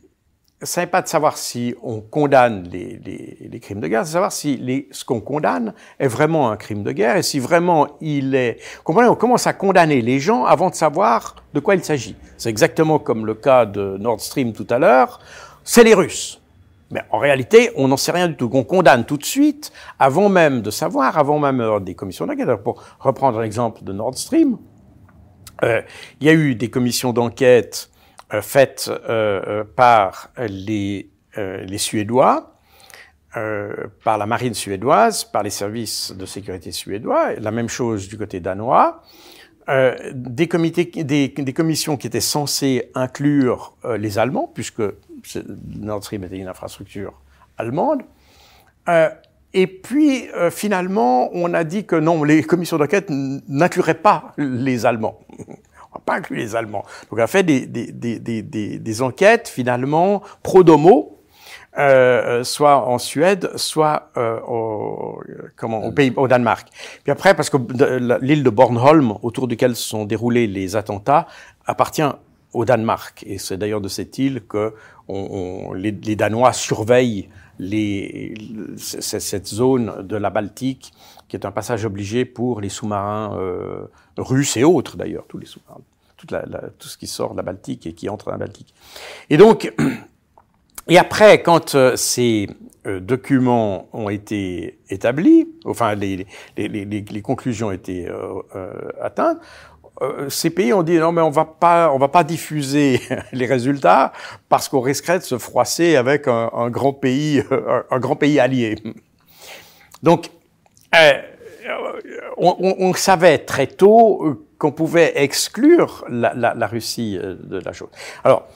ce n'est pas de savoir si on condamne les, les, les crimes de guerre, c'est de savoir si les, ce qu'on condamne est vraiment un crime de guerre et si vraiment il est... Comprenez, on commence à condamner les gens avant de savoir de quoi il s'agit. C'est exactement comme le cas de Nord Stream tout à l'heure. C'est les Russes. Mais en réalité, on n'en sait rien du tout. On condamne tout de suite, avant même de savoir, avant même des commissions d'enquête. Pour reprendre l'exemple de Nord Stream, euh, il y a eu des commissions d'enquête euh, faites euh, euh, par les, les Suédois, par la marine suédoise, par les services de sécurité suédois, la même chose du côté danois. Euh, des, comités, des, des, commissions qui étaient censées inclure les Allemands, puisque Nord Stream était une infrastructure allemande. Euh, et puis, finalement, on a dit que non, les commissions d'enquête n'incluraient pas les Allemands pas inclus les Allemands. Donc on a fait des, des, des, des enquêtes finalement pro domo, euh, soit en Suède, soit euh, au, comment, au, pays, au Danemark. Puis après, parce que l'île de Bornholm, autour duquel se sont déroulés les attentats, appartient au Danemark. Et c'est d'ailleurs de cette île que on, on, les, les, Danois surveillent les, cette zone de la Baltique, qui est un passage obligé pour les sous-marins euh, russes et autres d'ailleurs, tous les sous-marins, tout ce qui sort de la Baltique et qui entre dans la Baltique. Et donc, [clears throat] et après, quand euh, ces euh, documents ont été établis, enfin les, conclusions ont été euh, atteintes, ces pays ont dit non mais on va pas on va pas diffuser [laughs] les résultats parce qu'on risquerait de se froisser avec un, grand pays [laughs] un, grand pays allié. Donc on, on, on, savait très tôt qu'on pouvait exclure la, Russie de la chose. Alors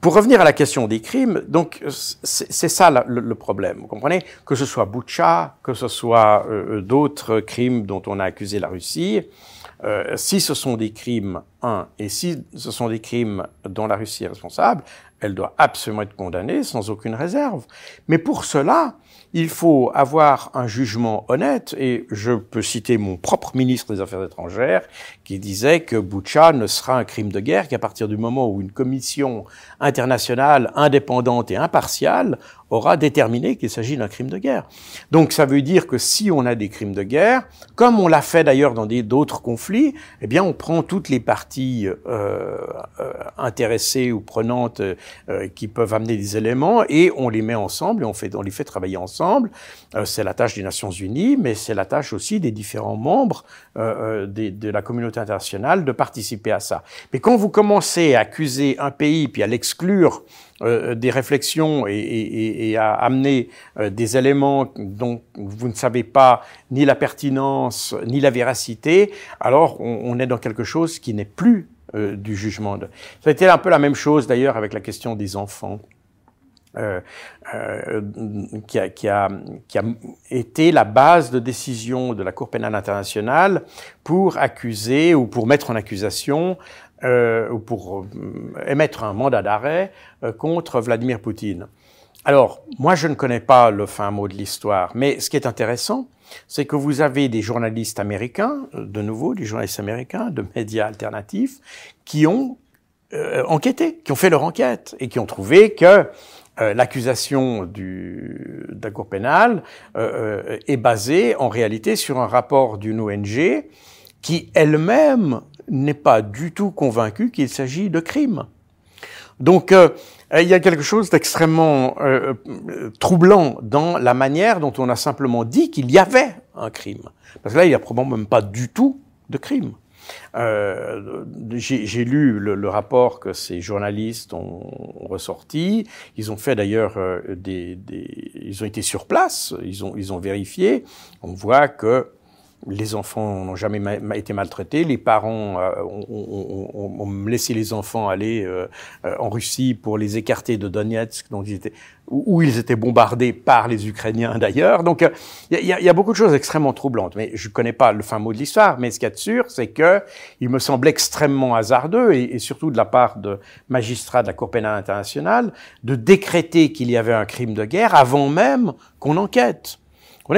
pour revenir à la question des crimes, donc c'est ça le, problème. Vous comprenez? Que ce soit Boucha, que ce soit euh, d'autres crimes dont on a accusé la Russie, euh, si ce sont des crimes, un, et si ce sont des crimes dont la Russie est responsable, elle doit absolument être condamnée sans aucune réserve. Mais pour cela, il faut avoir un jugement honnête, et je peux citer mon propre ministre des Affaires étrangères, qui disait que Boucha ne sera un crime de guerre qu'à partir du moment où une commission internationale indépendante et impartiale aura déterminé qu'il s'agit d'un crime de guerre. Donc ça veut dire que si on a des crimes de guerre, comme on l'a fait d'ailleurs dans d'autres conflits, eh bien on prend toutes les parties euh, euh, intéressées ou prenantes euh, qui peuvent amener des éléments et on les met ensemble et on, fait, on les fait travailler ensemble. Euh, c'est la tâche des Nations Unies, mais c'est la tâche aussi des différents membres euh, de la communauté internationale de participer à ça. Mais quand vous commencez à accuser un pays puis à l'exclure euh, des réflexions et, et, et à amener euh, des éléments dont vous ne savez pas ni la pertinence ni la véracité, alors on, on est dans quelque chose qui n'est plus euh, du jugement. Ça a été un peu la même chose d'ailleurs avec la question des enfants. Euh, euh, qui, a, qui, a, qui, a, été la base de décision de la Cour pénale internationale pour accuser ou pour mettre en accusation euh, ou pour euh, émettre un mandat d'arrêt euh, contre Vladimir Poutine. Alors, moi, je ne connais pas le fin mot de l'histoire, mais ce qui est intéressant, c'est que vous avez des journalistes américains, de nouveau, des journalistes américains de médias alternatifs, qui ont euh, enquêté, qui ont fait leur enquête et qui ont trouvé que euh, l'accusation de la Cour pénale euh, est basée en réalité sur un rapport d'une ONG qui elle-même n'est pas du tout convaincu qu'il s'agit de crime. Donc, euh, il y a quelque chose d'extrêmement euh, troublant dans la manière dont on a simplement dit qu'il y avait un crime. Parce que là, il n'y a probablement même pas du tout de crime. Euh, J'ai lu le, rapport que ces journalistes ont, ressorti. Ils ont fait d'ailleurs euh, des, des, Ils ont été sur place, ils ont, ils ont vérifié. On voit que les enfants n'ont jamais ma été maltraités. Les parents euh, ont, ont, ont, laissé les enfants aller euh, euh, en Russie pour les écarter de Donetsk, donc ils étaient, où ils étaient bombardés par les Ukrainiens d'ailleurs. Donc il y, y, a beaucoup de choses extrêmement troublantes. Mais je connais pas le fin mot de l'histoire. Mais ce qu'il y a de sûr, c'est que il me semble extrêmement hasardeux et, et, surtout de la part de magistrats de la Cour pénale internationale de décréter qu'il y avait un crime de guerre avant même qu'on enquête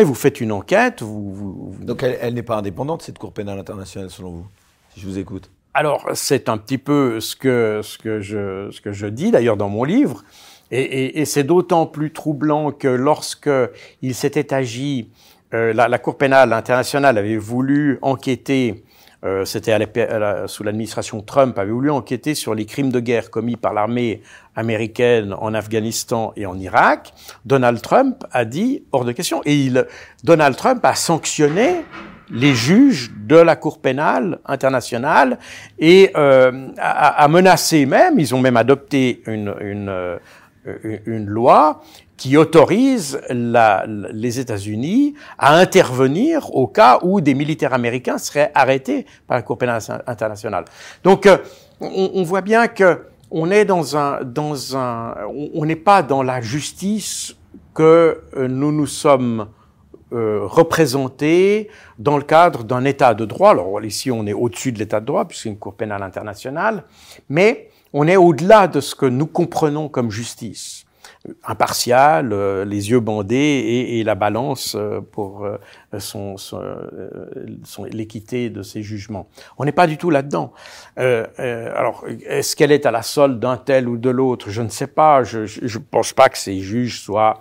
vous faites une enquête, vous... vous, Donc elle, elle n'est pas indépendante, cette Cour pénale internationale, selon vous, si je vous écoute? Alors, c'est un petit peu ce que, ce que, je, ce que je dis d'ailleurs dans mon livre, et, et, et c'est d'autant plus troublant que lorsque il s'était agi, euh, la, la, Cour pénale internationale avait voulu enquêter, euh, c'était sous l'administration Trump, avait voulu enquêter sur les crimes de guerre commis par l'armée américaine en Afghanistan et en Irak. Donald Trump a dit hors de question, et il, Donald Trump a sanctionné les juges de la Cour pénale internationale et euh, a, a, menacé même, ils ont même adopté une, une, euh, une loi qui autorise la, les États-Unis à intervenir au cas où des militaires américains seraient arrêtés par la Cour pénale internationale. Donc, euh, on, on voit bien que on est dans un, dans un, on n'est pas dans la justice que euh, nous nous sommes euh, représentés dans le cadre d'un État de droit. Alors ici, on est au-dessus de l'État de droit, puisque c'est une Cour pénale internationale, mais on est au-delà de ce que nous comprenons comme justice. Impartial, euh, les yeux bandés et, et la balance euh, pour euh, son, son, son l'équité de ses jugements. On n'est pas du tout là-dedans. alors, est-ce qu'elle est à la solde d'un tel ou de l'autre? Je ne sais pas. Je ne pense pas que ces juges soient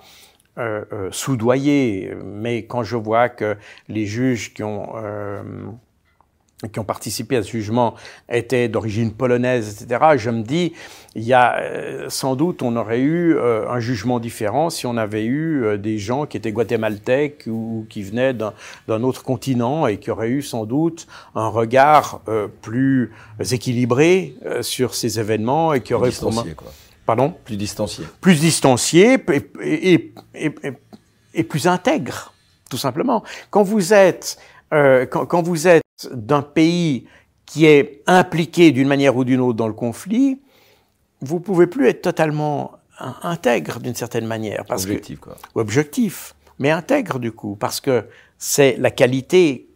euh, euh, soudoyer, mais quand je vois que les juges qui ont euh, qui ont participé à ce jugement étaient d'origine polonaise, etc. Je me dis, il y a euh, sans doute, on aurait eu euh, un jugement différent si on avait eu euh, des gens qui étaient guatémaltèques ou qui venaient d'un autre continent et qui auraient eu sans doute un regard plus équilibré sur ces événements et qui auraient quoi. Pardon Plus distancié. Plus distancié et, et, et, et, plus intègre, tout simplement. Quand vous êtes, quand, quand, vous êtes d'un pays qui est impliqué d'une manière ou d'une autre dans le conflit, vous pouvez plus être totalement intègre d'une certaine manière. Parce objectif, quoi. Objectif, mais intègre du coup, parce que c'est la qualité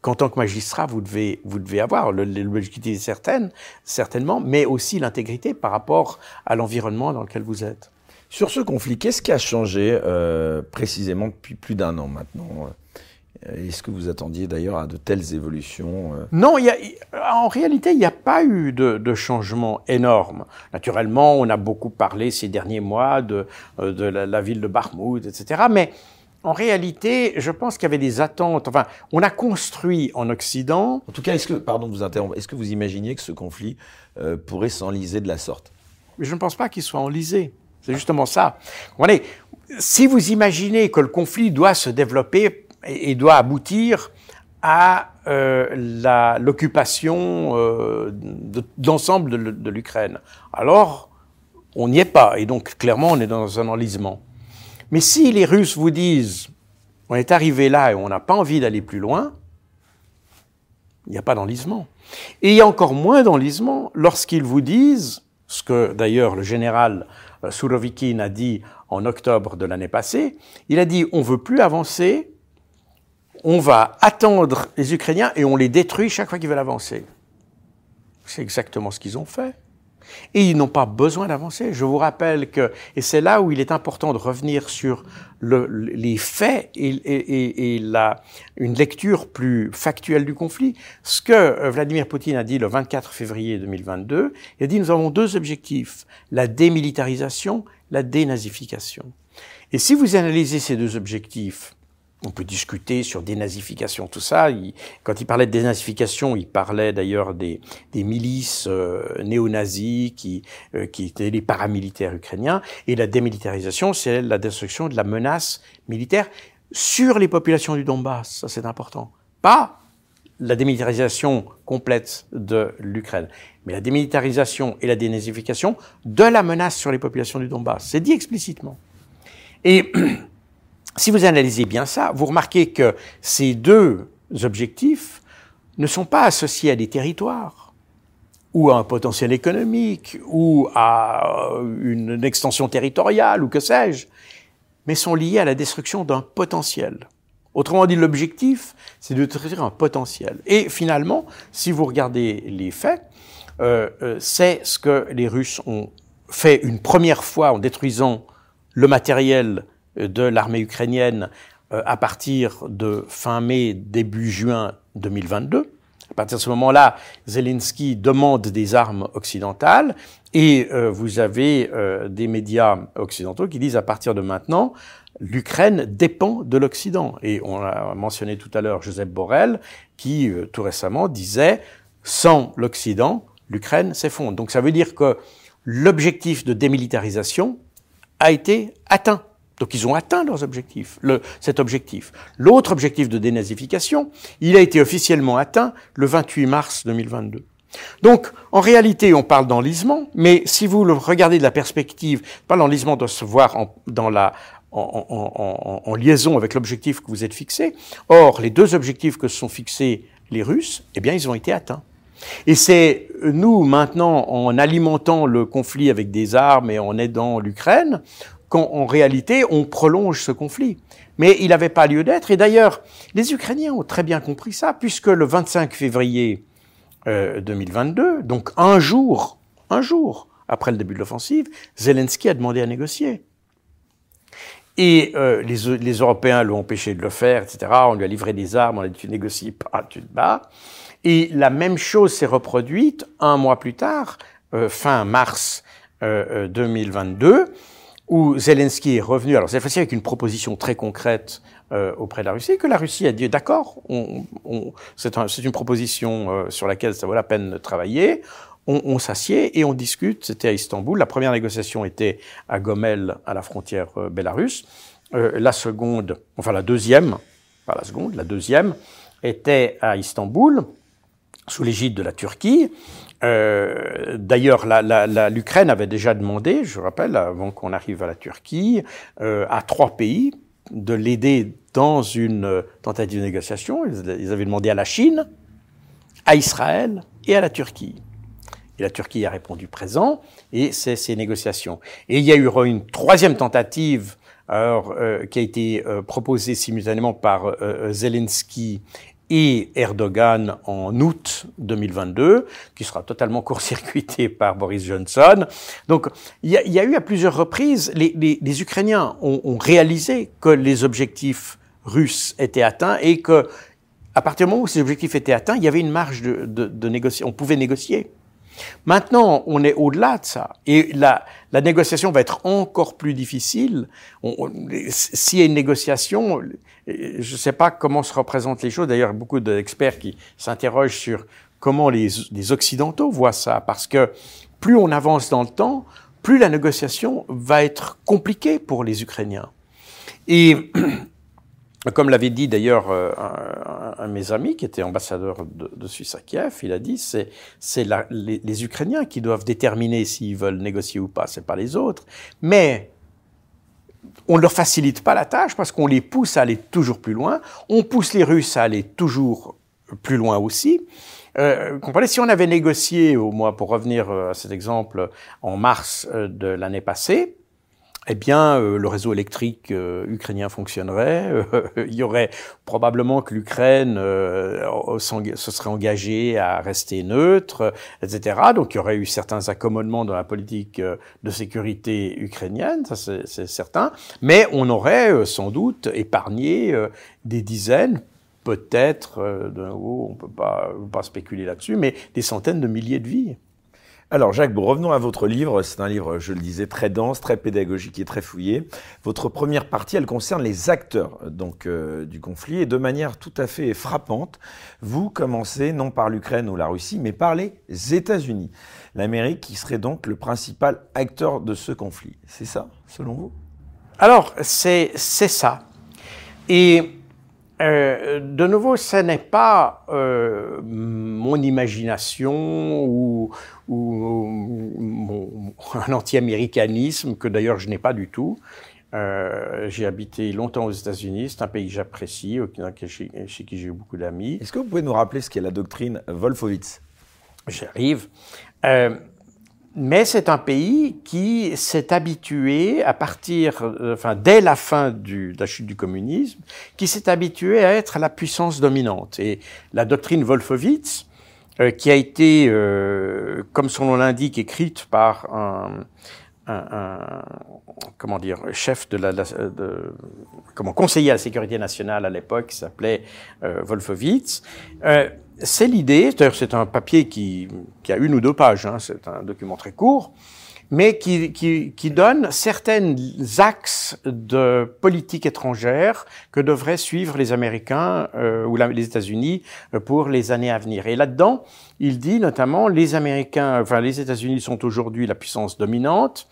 qu'en tant que magistrat, vous devez, vous devez avoir. L'objectivité est certaine, certainement, mais aussi l'intégrité par rapport à l'environnement dans lequel vous êtes. Sur ce conflit, qu'est-ce qui a changé euh, précisément depuis plus d'un an maintenant? Est-ce que vous attendiez d'ailleurs à de telles évolutions euh? Non, y a, en réalité, il n'y a pas eu de, de, changement énorme. Naturellement, on a beaucoup parlé ces derniers mois de, de la, la ville de Barmouth, etc. Mais en réalité, je pense qu'il y avait des attentes. Enfin, on a construit en Occident. En tout cas, est-ce que, pardon de vous interrompre, est-ce que vous imaginiez que ce conflit euh, pourrait s'enliser de la sorte? Mais je ne pense pas qu'il soit enlisé. C'est justement ça. Voyez, si vous imaginez que le conflit doit se développer et, doit aboutir à euh, l'occupation euh, d'ensemble de, l'Ukraine, alors on n'y est pas. Et donc, clairement, on est dans un enlisement. Mais si les Russes vous disent on est arrivé là et on n'a pas envie d'aller plus loin, il n'y a pas d'enlisement. Et il y a encore moins d'enlisement lorsqu'ils vous disent, ce que d'ailleurs le général euh, Surovikin a dit en octobre de l'année passée, il a dit on veut plus avancer, on va attendre les Ukrainiens et on les détruit chaque fois qu'ils veulent avancer. C'est exactement ce qu'ils ont fait. Et ils n'ont pas besoin d'avancer. Je vous rappelle que, et c'est là où il est important de revenir sur le, les faits et, et, et, la, une lecture plus factuelle du conflit. Ce que euh, Vladimir Poutine a dit le 24 février 2022, il a dit nous avons deux objectifs, la démilitarisation, la dénazification. Et si vous analysez ces deux objectifs, on peut discuter sur dénazification, tout ça. Quand il parlait de dénazification, il parlait d'ailleurs des, des, milices euh, néo-nazis qui, euh, qui étaient les paramilitaires ukrainiens. Et la démilitarisation, c'est la destruction de la menace militaire sur les populations du Donbass. Ça, c'est important. Pas la démilitarisation complète de l'Ukraine, mais la démilitarisation et la dénazification de la menace sur les populations du Donbass. C'est dit explicitement. Et [clears throat] si vous analysez bien ça, vous remarquez que ces deux objectifs ne sont pas associés à des territoires ou à un potentiel économique ou à une extension territoriale ou que sais-je, mais sont liés à la destruction d'un potentiel. Autrement dit, l'objectif, c'est de détruire un potentiel. Et finalement, si vous regardez les faits, euh, euh, c'est ce que les Russes ont fait une première fois en détruisant le matériel de l'armée ukrainienne euh, à partir de fin mai, début juin 2022, À partir de ce moment-là, Zelensky demande des armes occidentales et euh, vous avez euh, des médias occidentaux qui disent à partir de maintenant, l'Ukraine dépend de l'Occident. Et on a mentionné tout à l'heure Joseph Borrell qui euh, tout récemment disait sans l'Occident, l'Ukraine s'effondre. Donc ça veut dire que l'objectif de démilitarisation a été atteint. Donc ils ont atteint leurs objectifs, le, cet objectif. L'autre objectif de dénazification, il a été officiellement atteint le 28 mars 2022. Donc, en réalité, on parle d'enlisement, mais si vous le regardez de la perspective, pas l'enlisement doit se voir en, dans la, en, en, en, liaison avec l'objectif que vous êtes fixé. Or, les deux objectifs que se sont fixés les Russes, eh bien, ils ont été atteints. Et c'est nous, maintenant, en alimentant le conflit avec des armes et en aidant l'Ukraine, qu'en réalité, on prolonge ce conflit. Mais il n'avait pas lieu d'être. Et d'ailleurs, les Ukrainiens ont très bien compris ça, puisque le 25 février 2022, euh, donc un jour, un jour après le début de l'offensive, Zelensky a demandé à négocier. Et euh, les, les, Européens l'ont empêché de le faire, etc. On lui a livré des armes, on a dit tu négocies pas, tu te bats. Et la même chose s'est reproduite un mois plus tard, euh, fin mars 2022, euh, où Zelensky est revenu, alors cette fois-ci avec une proposition très concrète euh, auprès de la Russie, que la Russie a dit d'accord, on, on, c'est un, une proposition euh, sur laquelle ça vaut la peine de travailler, on, on s'assied et on discute, c'était à Istanbul, la première négociation était à Gomel, à la frontière euh, bélarusse, la seconde, enfin la deuxième, pas la seconde, la deuxième, était à Istanbul, sous l'égide de la Turquie, euh, D'ailleurs, l'Ukraine avait déjà demandé, je rappelle, avant qu'on arrive à la Turquie, euh, à trois pays de l'aider dans une tentative de négociation. Ils avaient demandé à la Chine, à Israël et à la Turquie. Et la Turquie a répondu présent, et c'est ces négociations. Et il y a eu une troisième tentative euh, qui a été euh, proposée simultanément par euh, Zelensky et Erdogan en août 2022, qui sera totalement court-circuité [laughs] par Boris Johnson. Donc, il y a, eu à plusieurs reprises, les, Ukrainiens ont, réalisé que les objectifs russes étaient atteints et que, à partir du moment où ces objectifs étaient atteints, il y avait une marge de, de, de négociation. On pouvait négocier. Maintenant, on est au-delà de ça. Et la, la, négociation va être encore plus difficile. S'il y a une négociation, je ne sais pas comment se représentent les choses. D'ailleurs, beaucoup d'experts qui s'interrogent sur comment les, les, Occidentaux voient ça. Parce que plus on avance dans le temps, plus la négociation va être compliquée pour les Ukrainiens. Et comme l'avait dit d'ailleurs euh, un, de mes amis qui était ambassadeur de, de Suisse à Kiev, il a dit c'est c'est les, les, Ukrainiens qui doivent déterminer s'ils veulent négocier ou pas, c'est pas les autres. Mais on ne leur facilite pas la tâche parce qu'on les pousse à aller toujours plus loin. On pousse les Russes à aller toujours plus loin aussi. Euh, comprenez, si on avait négocié, au moins pour revenir euh, à cet exemple, en mars euh, de l'année passée, eh bien, euh, le réseau électrique euh, ukrainien fonctionnerait. Euh, [laughs] il y aurait probablement que l'Ukraine se serait engagée à rester neutre, etc. Donc, il y aurait eu certains accommodements dans la politique de sécurité ukrainienne, ça c'est certain. Mais on aurait sans doute épargné des dizaines, peut-être, on peut pas, pas spéculer là-dessus, mais des centaines de milliers de vies. Alors Jacques, revenons à votre livre. C'est un livre, je le disais, très dense, très pédagogique et très fouillé. Votre première partie, elle concerne les acteurs donc euh, du conflit et de manière tout à fait frappante, vous commencez non par l'Ukraine ou la Russie, mais par les États-Unis. L'Amérique qui serait donc le principal acteur de ce conflit. C'est ça, selon vous? Alors c'est c'est ça. Et euh, de nouveau, ce n'est pas euh, mon imagination ou, ou mon, [laughs] un anti-américanisme que d'ailleurs je n'ai pas du tout. Euh, j'ai habité longtemps aux États-Unis, c'est un pays que j'apprécie, chez, chez, qui j'ai eu beaucoup d'amis. Est-ce que vous pouvez nous rappeler ce qu'est la doctrine Wolfowitz? J'arrive. Euh, mais c'est un pays qui s'est habitué à partir, euh, enfin dès la fin du, de la chute du communisme, qui s'est habitué à être la puissance dominante. Et la doctrine Wolfowitz, euh, qui a été, euh, comme son nom l'indique, écrite par un, un, comment dire chef de la, de, comment conseiller à la sécurité nationale à l'époque qui s'appelait euh, Wolfowitz c'est l'idée, c'est un papier qui, qui, a une ou deux pages, hein, c'est un document très court, mais qui, qui, qui donne certains axes de politique étrangère que devraient suivre les Américains euh, ou les États-Unis euh, pour les années à venir. Et là-dedans, il dit notamment les Américains, enfin les États-Unis sont aujourd'hui la puissance dominante,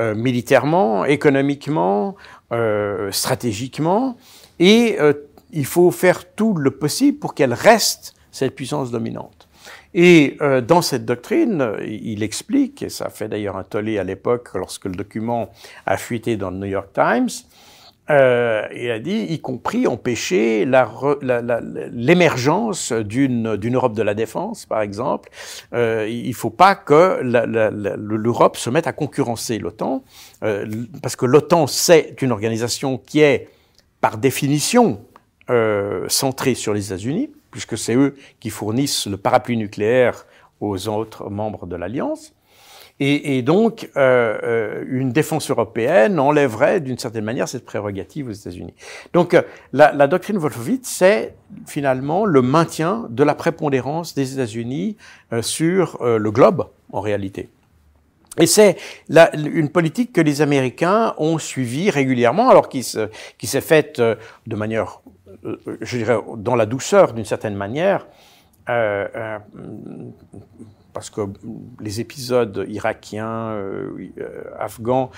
euh, militairement, économiquement, euh, stratégiquement, et euh, il faut faire tout le possible pour qu'elle reste cette puissance dominante. Et euh, dans cette doctrine, il explique, et ça fait d'ailleurs un tollé à l'époque lorsque le document a fuité dans le New York Times, euh, il a dit, y compris empêcher l'émergence d'une Europe de la défense, par exemple. Euh, il ne faut pas que l'Europe se mette à concurrencer l'OTAN, euh, parce que l'OTAN, c'est une organisation qui est, par définition, euh, centrée sur les États-Unis puisque c'est eux qui fournissent le parapluie nucléaire aux autres membres de l'Alliance. Et, donc, euh, euh une défense européenne enlèverait d'une certaine manière cette prérogative aux États-Unis. Donc, euh, la, doctrine Wolfowitz, c'est finalement le maintien de la prépondérance des États-Unis sur le globe, en réalité. Et c'est une politique que les Américains ont suivie régulièrement, alors qui s'est faite de manière je dirais, dans la douceur d'une certaine manière, euh, euh, parce que les épisodes irakiens, afghans,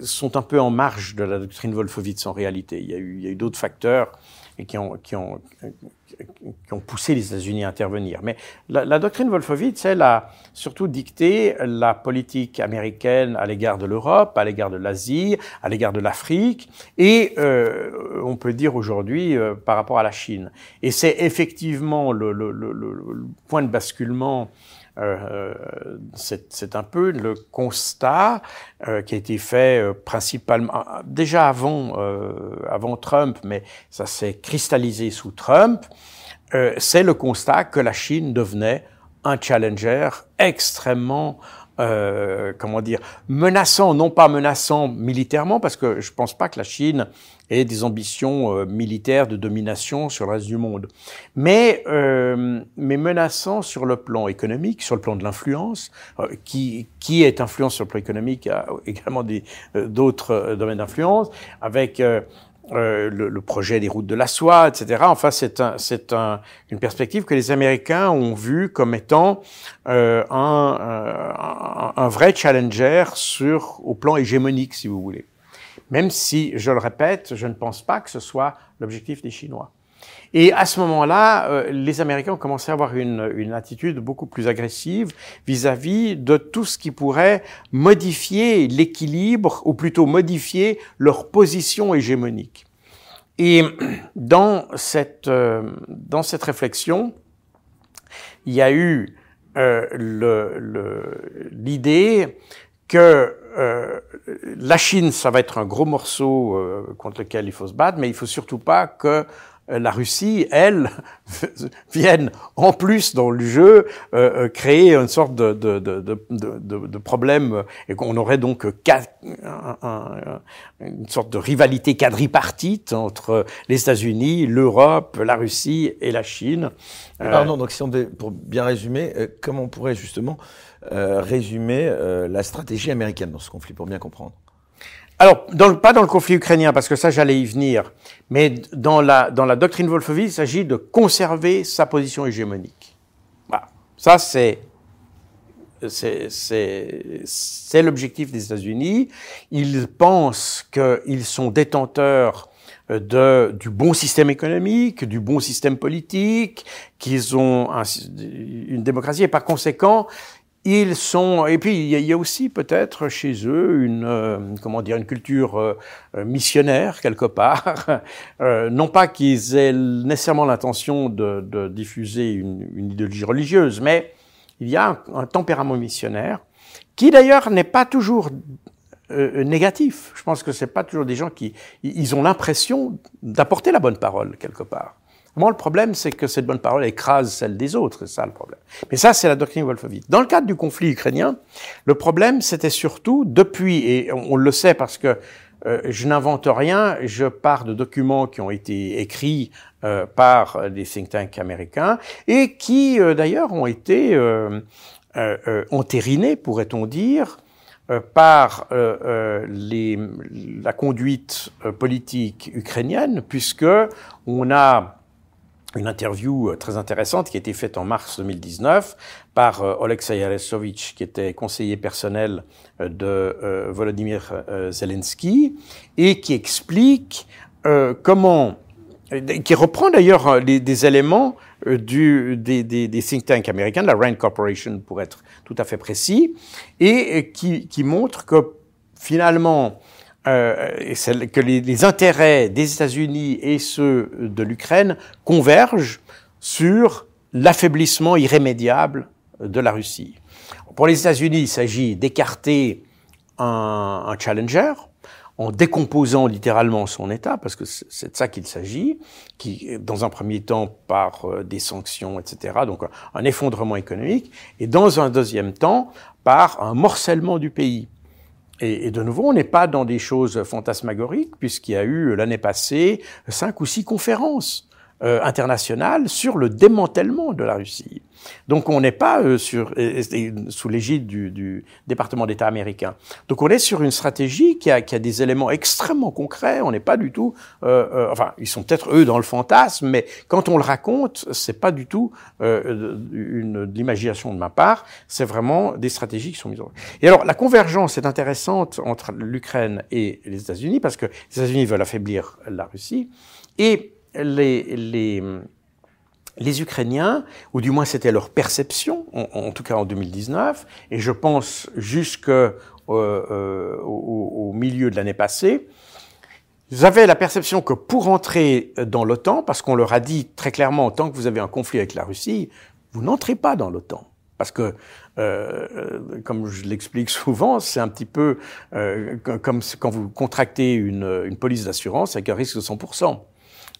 sont un peu en marge de la doctrine Wolfowitz en réalité. Il y a eu d'autres facteurs et qui ont, qui ont, qui ont poussé les États-Unis à intervenir. Mais la, doctrine Wolfowitz, elle a surtout dicté la politique américaine à l'égard de l'Europe, à l'égard de l'Asie, à l'égard de l'Afrique, et euh, on peut dire aujourd'hui euh, par rapport à la Chine. Et c'est effectivement le, le, le, le, point de basculement euh, c'est un peu le constat euh, qui a été fait euh, principalement déjà avant, avant Trump, mais ça s'est cristallisé sous Trump. c'est le constat que la Chine devenait un challenger extrêmement euh, comment dire, menaçant, non pas menaçant militairement, parce que je pense pas que la Chine ait des ambitions euh, militaires de domination sur le reste du monde, mais euh, mais menaçant sur le plan économique, sur le plan de l'influence, euh, qui qui est influence sur le plan économique a [laughs] également des d'autres domaines d'influence, avec euh, le, le, projet des routes de la soie, etc. Enfin, c'est un, un, une perspective que les Américains ont vue comme étant euh, un, un, un, vrai challenger sur au plan hégémonique, si vous voulez. Même si, je le répète, je ne pense pas que ce soit l'objectif des Chinois. Et à ce moment-là, euh, les Américains ont commencé à avoir une, une attitude beaucoup plus agressive vis-à-vis de tout ce qui pourrait modifier l'équilibre, ou plutôt modifier leur position hégémonique. Et dans cette, euh, dans cette réflexion, il y a eu euh, l'idée que euh, la Chine, ça va être un gros morceau euh, contre lequel il faut se battre, mais il faut surtout pas que euh, la Russie, elle, [laughs] vienne en plus dans le jeu euh, euh créer une sorte de, de, de, de problème et qu'on aurait donc une sorte de rivalité quadripartite entre les États-Unis, l'Europe, la Russie et la Chine. Pardon, donc si on pour bien résumer, comment on pourrait justement résumer la stratégie américaine dans ce conflit pour bien comprendre alors, pas dans le conflit ukrainien, parce que ça, j'allais y venir, mais dans la, dans la doctrine Wolfowitz, il s'agit de conserver sa position hégémonique. Ça, c'est l'objectif des États-Unis. Ils pensent qu'ils sont détenteurs de, du bon système économique, du bon système politique, qu'ils ont un, une démocratie et par conséquent, ils sont et puis il y, a aussi peut-être chez eux une euh, comment dire une culture euh, euh, missionnaire quelque part. [laughs] Non pas qu'ils aient nécessairement l'intention de, de, diffuser une, une, idéologie religieuse mais il y a un, un tempérament missionnaire qui d'ailleurs n'est pas toujours négatif. Je pense que c'est pas toujours des gens qui ils ont l'impression d'apporter la bonne parole quelque part moi, le problème, c'est que cette bonne parole écrase celle des autres, c'est ça le problème. Mais ça, c'est la doctrine Wolfowitz. Dans le cadre du conflit ukrainien, le problème, c'était surtout depuis, et on, le sait parce que je n'invente rien, je pars de documents qui ont été écrits par des think tanks américains et qui d'ailleurs ont été entérinés, pourrait-on dire, par les, la conduite politique ukrainienne, puisque on a une interview euh, très intéressante qui a été faite en mars 2019 par euh, Oleksiy Arestovitch, qui était conseiller personnel euh, de Volodymyr Zelensky, et qui explique comment, qui reprend d'ailleurs des éléments du, des, think tanks américains, de la Rand Corporation pour être tout à fait précis, et qui, qui montre que finalement, euh, que les, les, intérêts des États-Unis et ceux de l'Ukraine convergent sur l'affaiblissement irrémédiable de la Russie. Pour les États-Unis, il s'agit d'écarter un, un, challenger en décomposant littéralement son État, parce que c'est de ça qu'il s'agit, qui, dans un premier temps, par euh, des sanctions, etc., donc un effondrement économique, et dans un deuxième temps, par un morcellement du pays. Et, de nouveau, on n'est pas dans des choses fantasmagoriques, puisqu'il y a eu l'année passée cinq ou six conférences euh, internationales sur le démantèlement de la Russie. Donc on n'est pas euh, sur, sous l'égide du, du, département d'État américain. Donc on est sur une stratégie qui a, qui a des éléments extrêmement concrets. On n'est pas du tout, euh, euh, enfin ils sont peut-être eux dans le fantasme, mais quand on le raconte, c'est pas du tout euh, une de l'imagination de ma part. C'est vraiment des stratégies qui sont mises en œuvre. Et alors la convergence est intéressante entre l'Ukraine et les États-Unis parce que les États-Unis veulent affaiblir la Russie et les, les les Ukrainiens, ou du moins c'était leur perception, en, tout cas en 2019, et je pense jusque euh, euh, milieu de l'année passée, ils avaient la perception que pour entrer dans l'OTAN, parce qu'on leur a dit très clairement, tant que vous avez un conflit avec la Russie, vous n'entrez pas dans l'OTAN. Parce que, euh, comme je l'explique [laughs] souvent, c'est un petit peu comme quand vous contractez une, une police d'assurance avec un risque de 100%.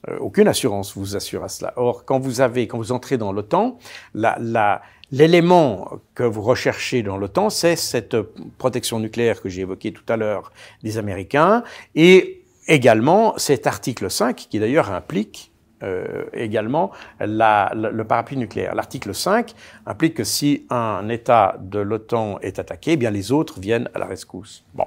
Euh, aucune assurance vous assure à cela. Or, quand vous avez, quand vous entrez dans l'OTAN, la, la, l'élément que vous recherchez dans l'OTAN, c'est cette protection nucléaire que j'ai évoquée tout à l'heure des Américains, et également cet article 5 qui d'ailleurs implique euh, également la, le parapluie nucléaire. L'article 5 implique que si un État de l'OTAN est attaqué, eh bien les autres viennent à la rescousse. Bon.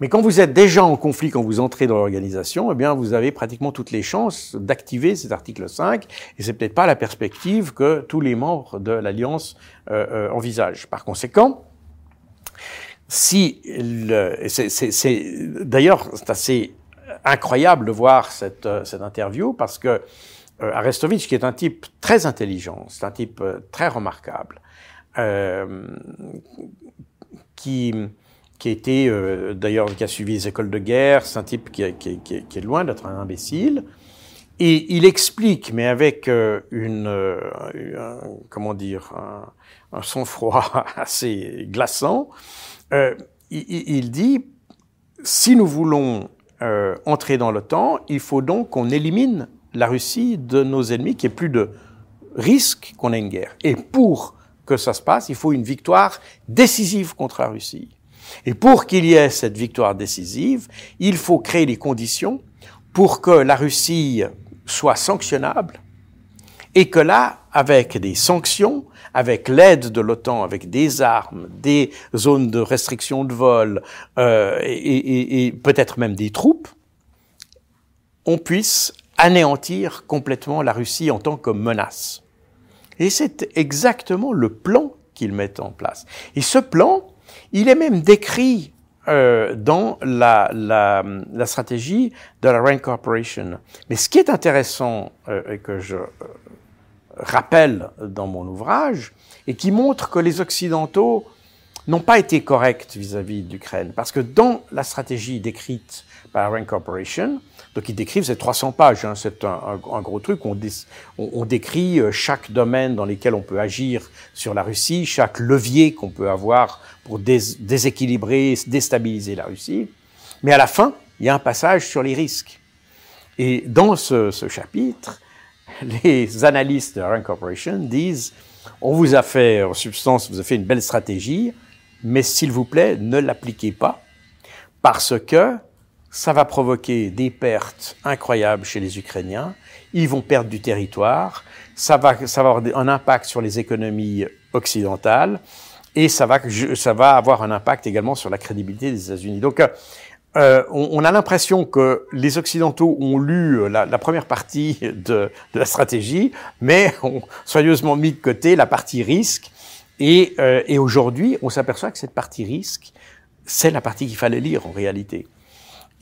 Mais quand vous êtes déjà en conflit, quand vous entrez dans l'organisation, eh bien, vous avez pratiquement toutes les chances d'activer cet article 5, et c'est peut-être pas la perspective que tous les membres de l'Alliance euh, euh envisagent. Par conséquent, si c'est d'ailleurs c'est assez incroyable de voir cette, euh, cette interview parce que euh, Arestovitch, qui est un type très intelligent, c'est un type euh, très remarquable, qui qui a euh, d'ailleurs qui a suivi les écoles de guerre, c'est un type qui, qui, qui, qui est loin d'être un imbécile. Et il explique, mais avec euh, une, euh, un, comment dire, un, un sang-froid [laughs] assez glaçant, il, il, dit si nous voulons entrer dans l'OTAN, il faut donc qu'on élimine la Russie de nos ennemis, qu'il n'y ait plus de risque qu'on ait une guerre. Et pour que ça se passe, il faut une victoire décisive contre la Russie. Et pour qu'il y ait cette victoire décisive, il faut créer les conditions pour que la Russie soit sanctionnable et que là, avec des sanctions, avec l'aide de l'OTAN, avec des armes, des zones de restriction de vol euh, et, et, et peut-être même des troupes, on puisse anéantir complètement la Russie en tant que menace. Et c'est exactement le plan qu'ils mettent en place. Et ce plan, il est même décrit euh, dans la, stratégie de la Rand Corporation. Mais ce qui est intéressant euh, et que je euh, rappelle dans mon ouvrage, et qui montre que les Occidentaux n'ont pas été corrects vis-à-vis d'Ukraine, parce que dans la stratégie décrite par la Rand Corporation, donc ils décrivent, c'est 300 pages, hein, c'est un, gros truc, on, décrit euh, chaque domaine dans lequel on peut agir sur la Russie, chaque levier qu'on peut avoir pour dés déséquilibrer, déstabiliser la Russie. Mais à la fin, il y a un passage sur les risques. Et dans ce, ce chapitre, [laughs] les analystes de Rand Corporation disent, on vous a fait, en substance, vous a fait une belle stratégie, mais s'il vous plaît, ne l'appliquez pas, parce que ça va provoquer des pertes incroyables chez les Ukrainiens. Ils vont perdre du territoire. Ça va, ça va avoir un impact sur les économies occidentales et ça va, ça va avoir un impact également sur la crédibilité des États-Unis. Donc, euh, on, on, a l'impression que les Occidentaux ont lu la, la première partie de, de, la stratégie, mais ont soigneusement mis de côté la partie risque. Et, euh, et aujourd'hui, on s'aperçoit que cette partie risque, c'est la partie qu'il fallait lire en réalité.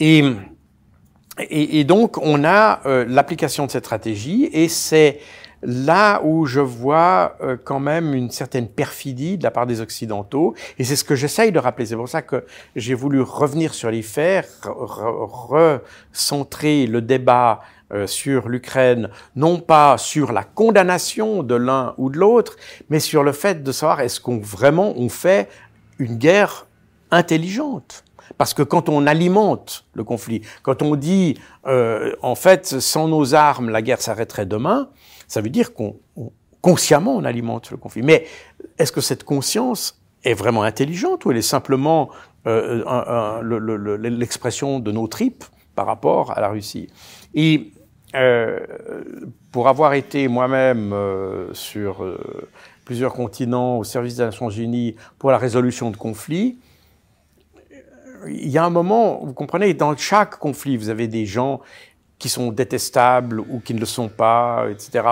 Et, et, donc, on a euh, l'application de cette stratégie, et c'est là où je vois euh, quand même une certaine perfidie de la part des Occidentaux, et c'est ce que j'essaye de rappeler. C'est pour ça que j'ai voulu revenir sur les faits, recentrer le débat euh, sur l'Ukraine, non pas sur la condamnation de l'un ou de l'autre, mais sur le fait de savoir est-ce qu'on vraiment on fait une guerre intelligente. Parce que quand on alimente le conflit, quand on dit euh, en fait sans nos armes la guerre s'arrêterait demain, ça veut dire qu'on consciemment on alimente le conflit. Mais est-ce que cette conscience est vraiment intelligente ou elle est simplement euh, l'expression de nos tripes par rapport à la Russie? Et euh, pour avoir été moi-même euh, sur euh, plusieurs continents au service des Nations Unies pour la résolution de conflits, il y a un moment, vous comprenez, dans chaque conflit, vous avez des gens qui sont détestables ou qui ne le sont pas, etc.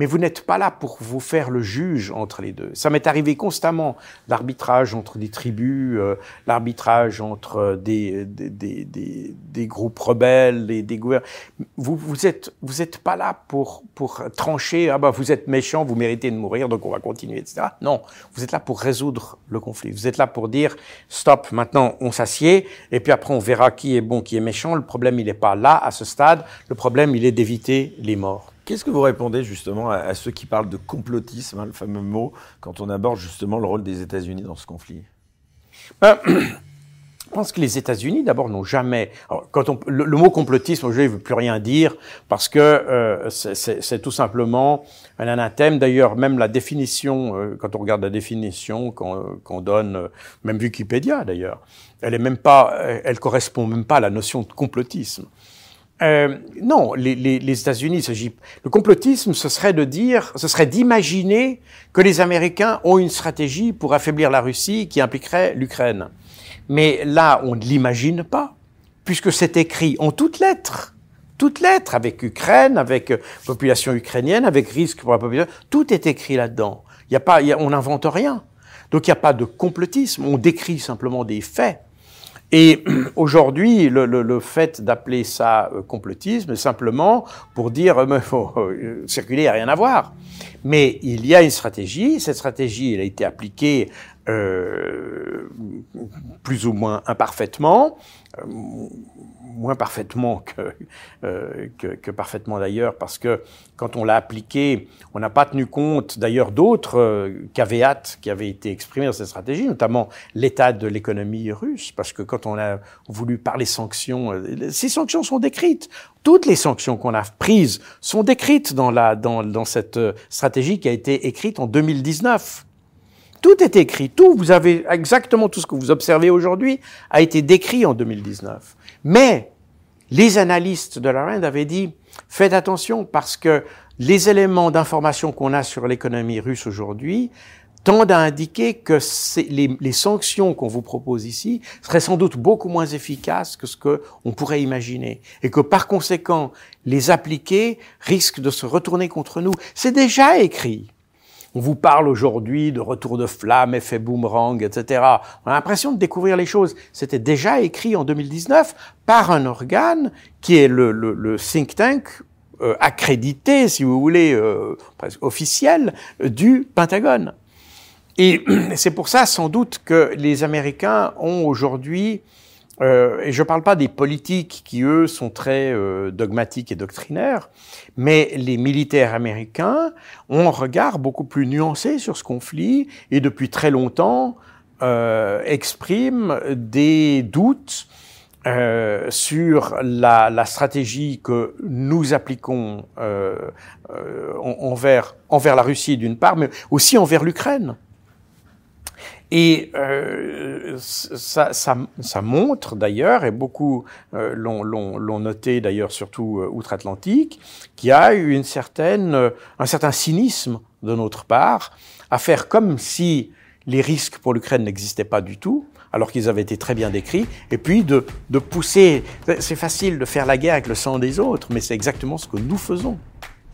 mais vous n'êtes pas là pour vous faire le juge entre les deux. Ça m'est arrivé constamment, l'arbitrage entre des tribus, euh, l'arbitrage entre des, des, des, des, des groupes rebelles et des gouvernements. Vous, vous êtes, vous êtes pas là pour, pour trancher, ah bah vous êtes méchant, vous méritez de mourir, donc on va continuer, etc. Non, vous êtes là pour résoudre le conflit. Vous êtes là pour dire, stop, maintenant on s'assied, et puis après on verra qui est bon, qui est méchant. Le problème, il n'est pas là, à ce stade. Le problème, il est d'éviter les morts. Qu'est-ce que vous répondez justement à, ceux qui parlent de complotisme, hein, le fameux mot, quand on aborde justement le rôle des États-Unis dans ce conflit? Ben, [clears throat] Je pense que les États-Unis, d'abord, n'ont jamais. Le, mot complotisme, je ne veux plus rien dire parce que euh, c'est tout simplement un anathème. D'ailleurs, même la définition, euh, quand on regarde la définition qu'on donne, euh, même Wikipédia d'ailleurs, elle est même pas, elle correspond même pas à la notion de complotisme. Euh, non, les, les, les États-Unis, le complotisme, ce serait de dire, ce serait d'imaginer que les Américains ont une stratégie pour affaiblir la Russie qui impliquerait l'Ukraine. Mais là, on ne l'imagine pas, puisque c'est écrit en toutes lettres, toutes lettres, avec Ukraine, avec euh, population ukrainienne, avec risque pour la population, tout est écrit là-dedans. Il y a pas, on n'invente rien. Donc il n'y a pas de complotisme, on décrit simplement des faits. Et [clears throat] aujourd'hui, le, le, le, fait d'appeler ça euh, complotisme, simplement pour dire euh, mais faut [laughs] euh, circuler, il n'y a rien à voir. Mais il y a une stratégie. Cette stratégie, elle a été appliquée euh, plus ou moins imparfaitement moins parfaitement que, euh, que, que, parfaitement d'ailleurs, parce que quand on l'a appliqué, on n'a pas tenu compte d'ailleurs d'autres euh, caveats qui avaient été exprimés dans cette stratégie, notamment l'état de l'économie russe, parce que quand on a voulu parler sanctions, euh, ces sanctions sont décrites. Toutes les sanctions qu'on a prises sont décrites dans, la, dans, dans cette euh, stratégie qui a été écrite en 2019. Tout est écrit, tout, vous avez exactement tout ce que vous observez aujourd'hui a été décrit en 2019. Mais les analystes de la RAND avaient dit, faites attention parce que les éléments d'information qu'on a sur l'économie russe aujourd'hui tendent à indiquer que les, les, sanctions qu'on vous propose ici seraient sans doute beaucoup moins efficaces que ce qu'on pourrait imaginer. Et que par conséquent, les appliquer risquent de se retourner contre nous. C'est déjà écrit. On vous parle aujourd'hui de retour de flamme, effet boomerang, etc. On a l'impression de découvrir les choses. C'était déjà écrit en 2019 par un organe qui est le, think tank euh, accrédité, si vous voulez, euh, presque officiel, du Pentagone. Et [clears throat] c'est pour ça, sans doute, que les Américains ont aujourd'hui euh, et je ne parle pas des politiques qui, eux, sont très euh, dogmatiques et doctrinaires, mais les militaires américains ont un regard beaucoup plus nuancé sur ce conflit et depuis très longtemps euh, expriment des doutes sur la, stratégie que nous appliquons envers la Russie d'une part, mais aussi envers l'Ukraine. Et euh, ça, ça, ça, montre d'ailleurs, et beaucoup euh, l'ont noté d'ailleurs surtout euh, outre-Atlantique, qu'il y a eu une certaine, euh, un certain cynisme de notre part à faire comme si les risques pour l'Ukraine n'existaient pas du tout, alors qu'ils avaient été très bien décrits, et puis de, de pousser. C'est facile de faire la guerre avec le sang des autres, mais c'est exactement ce que nous faisons.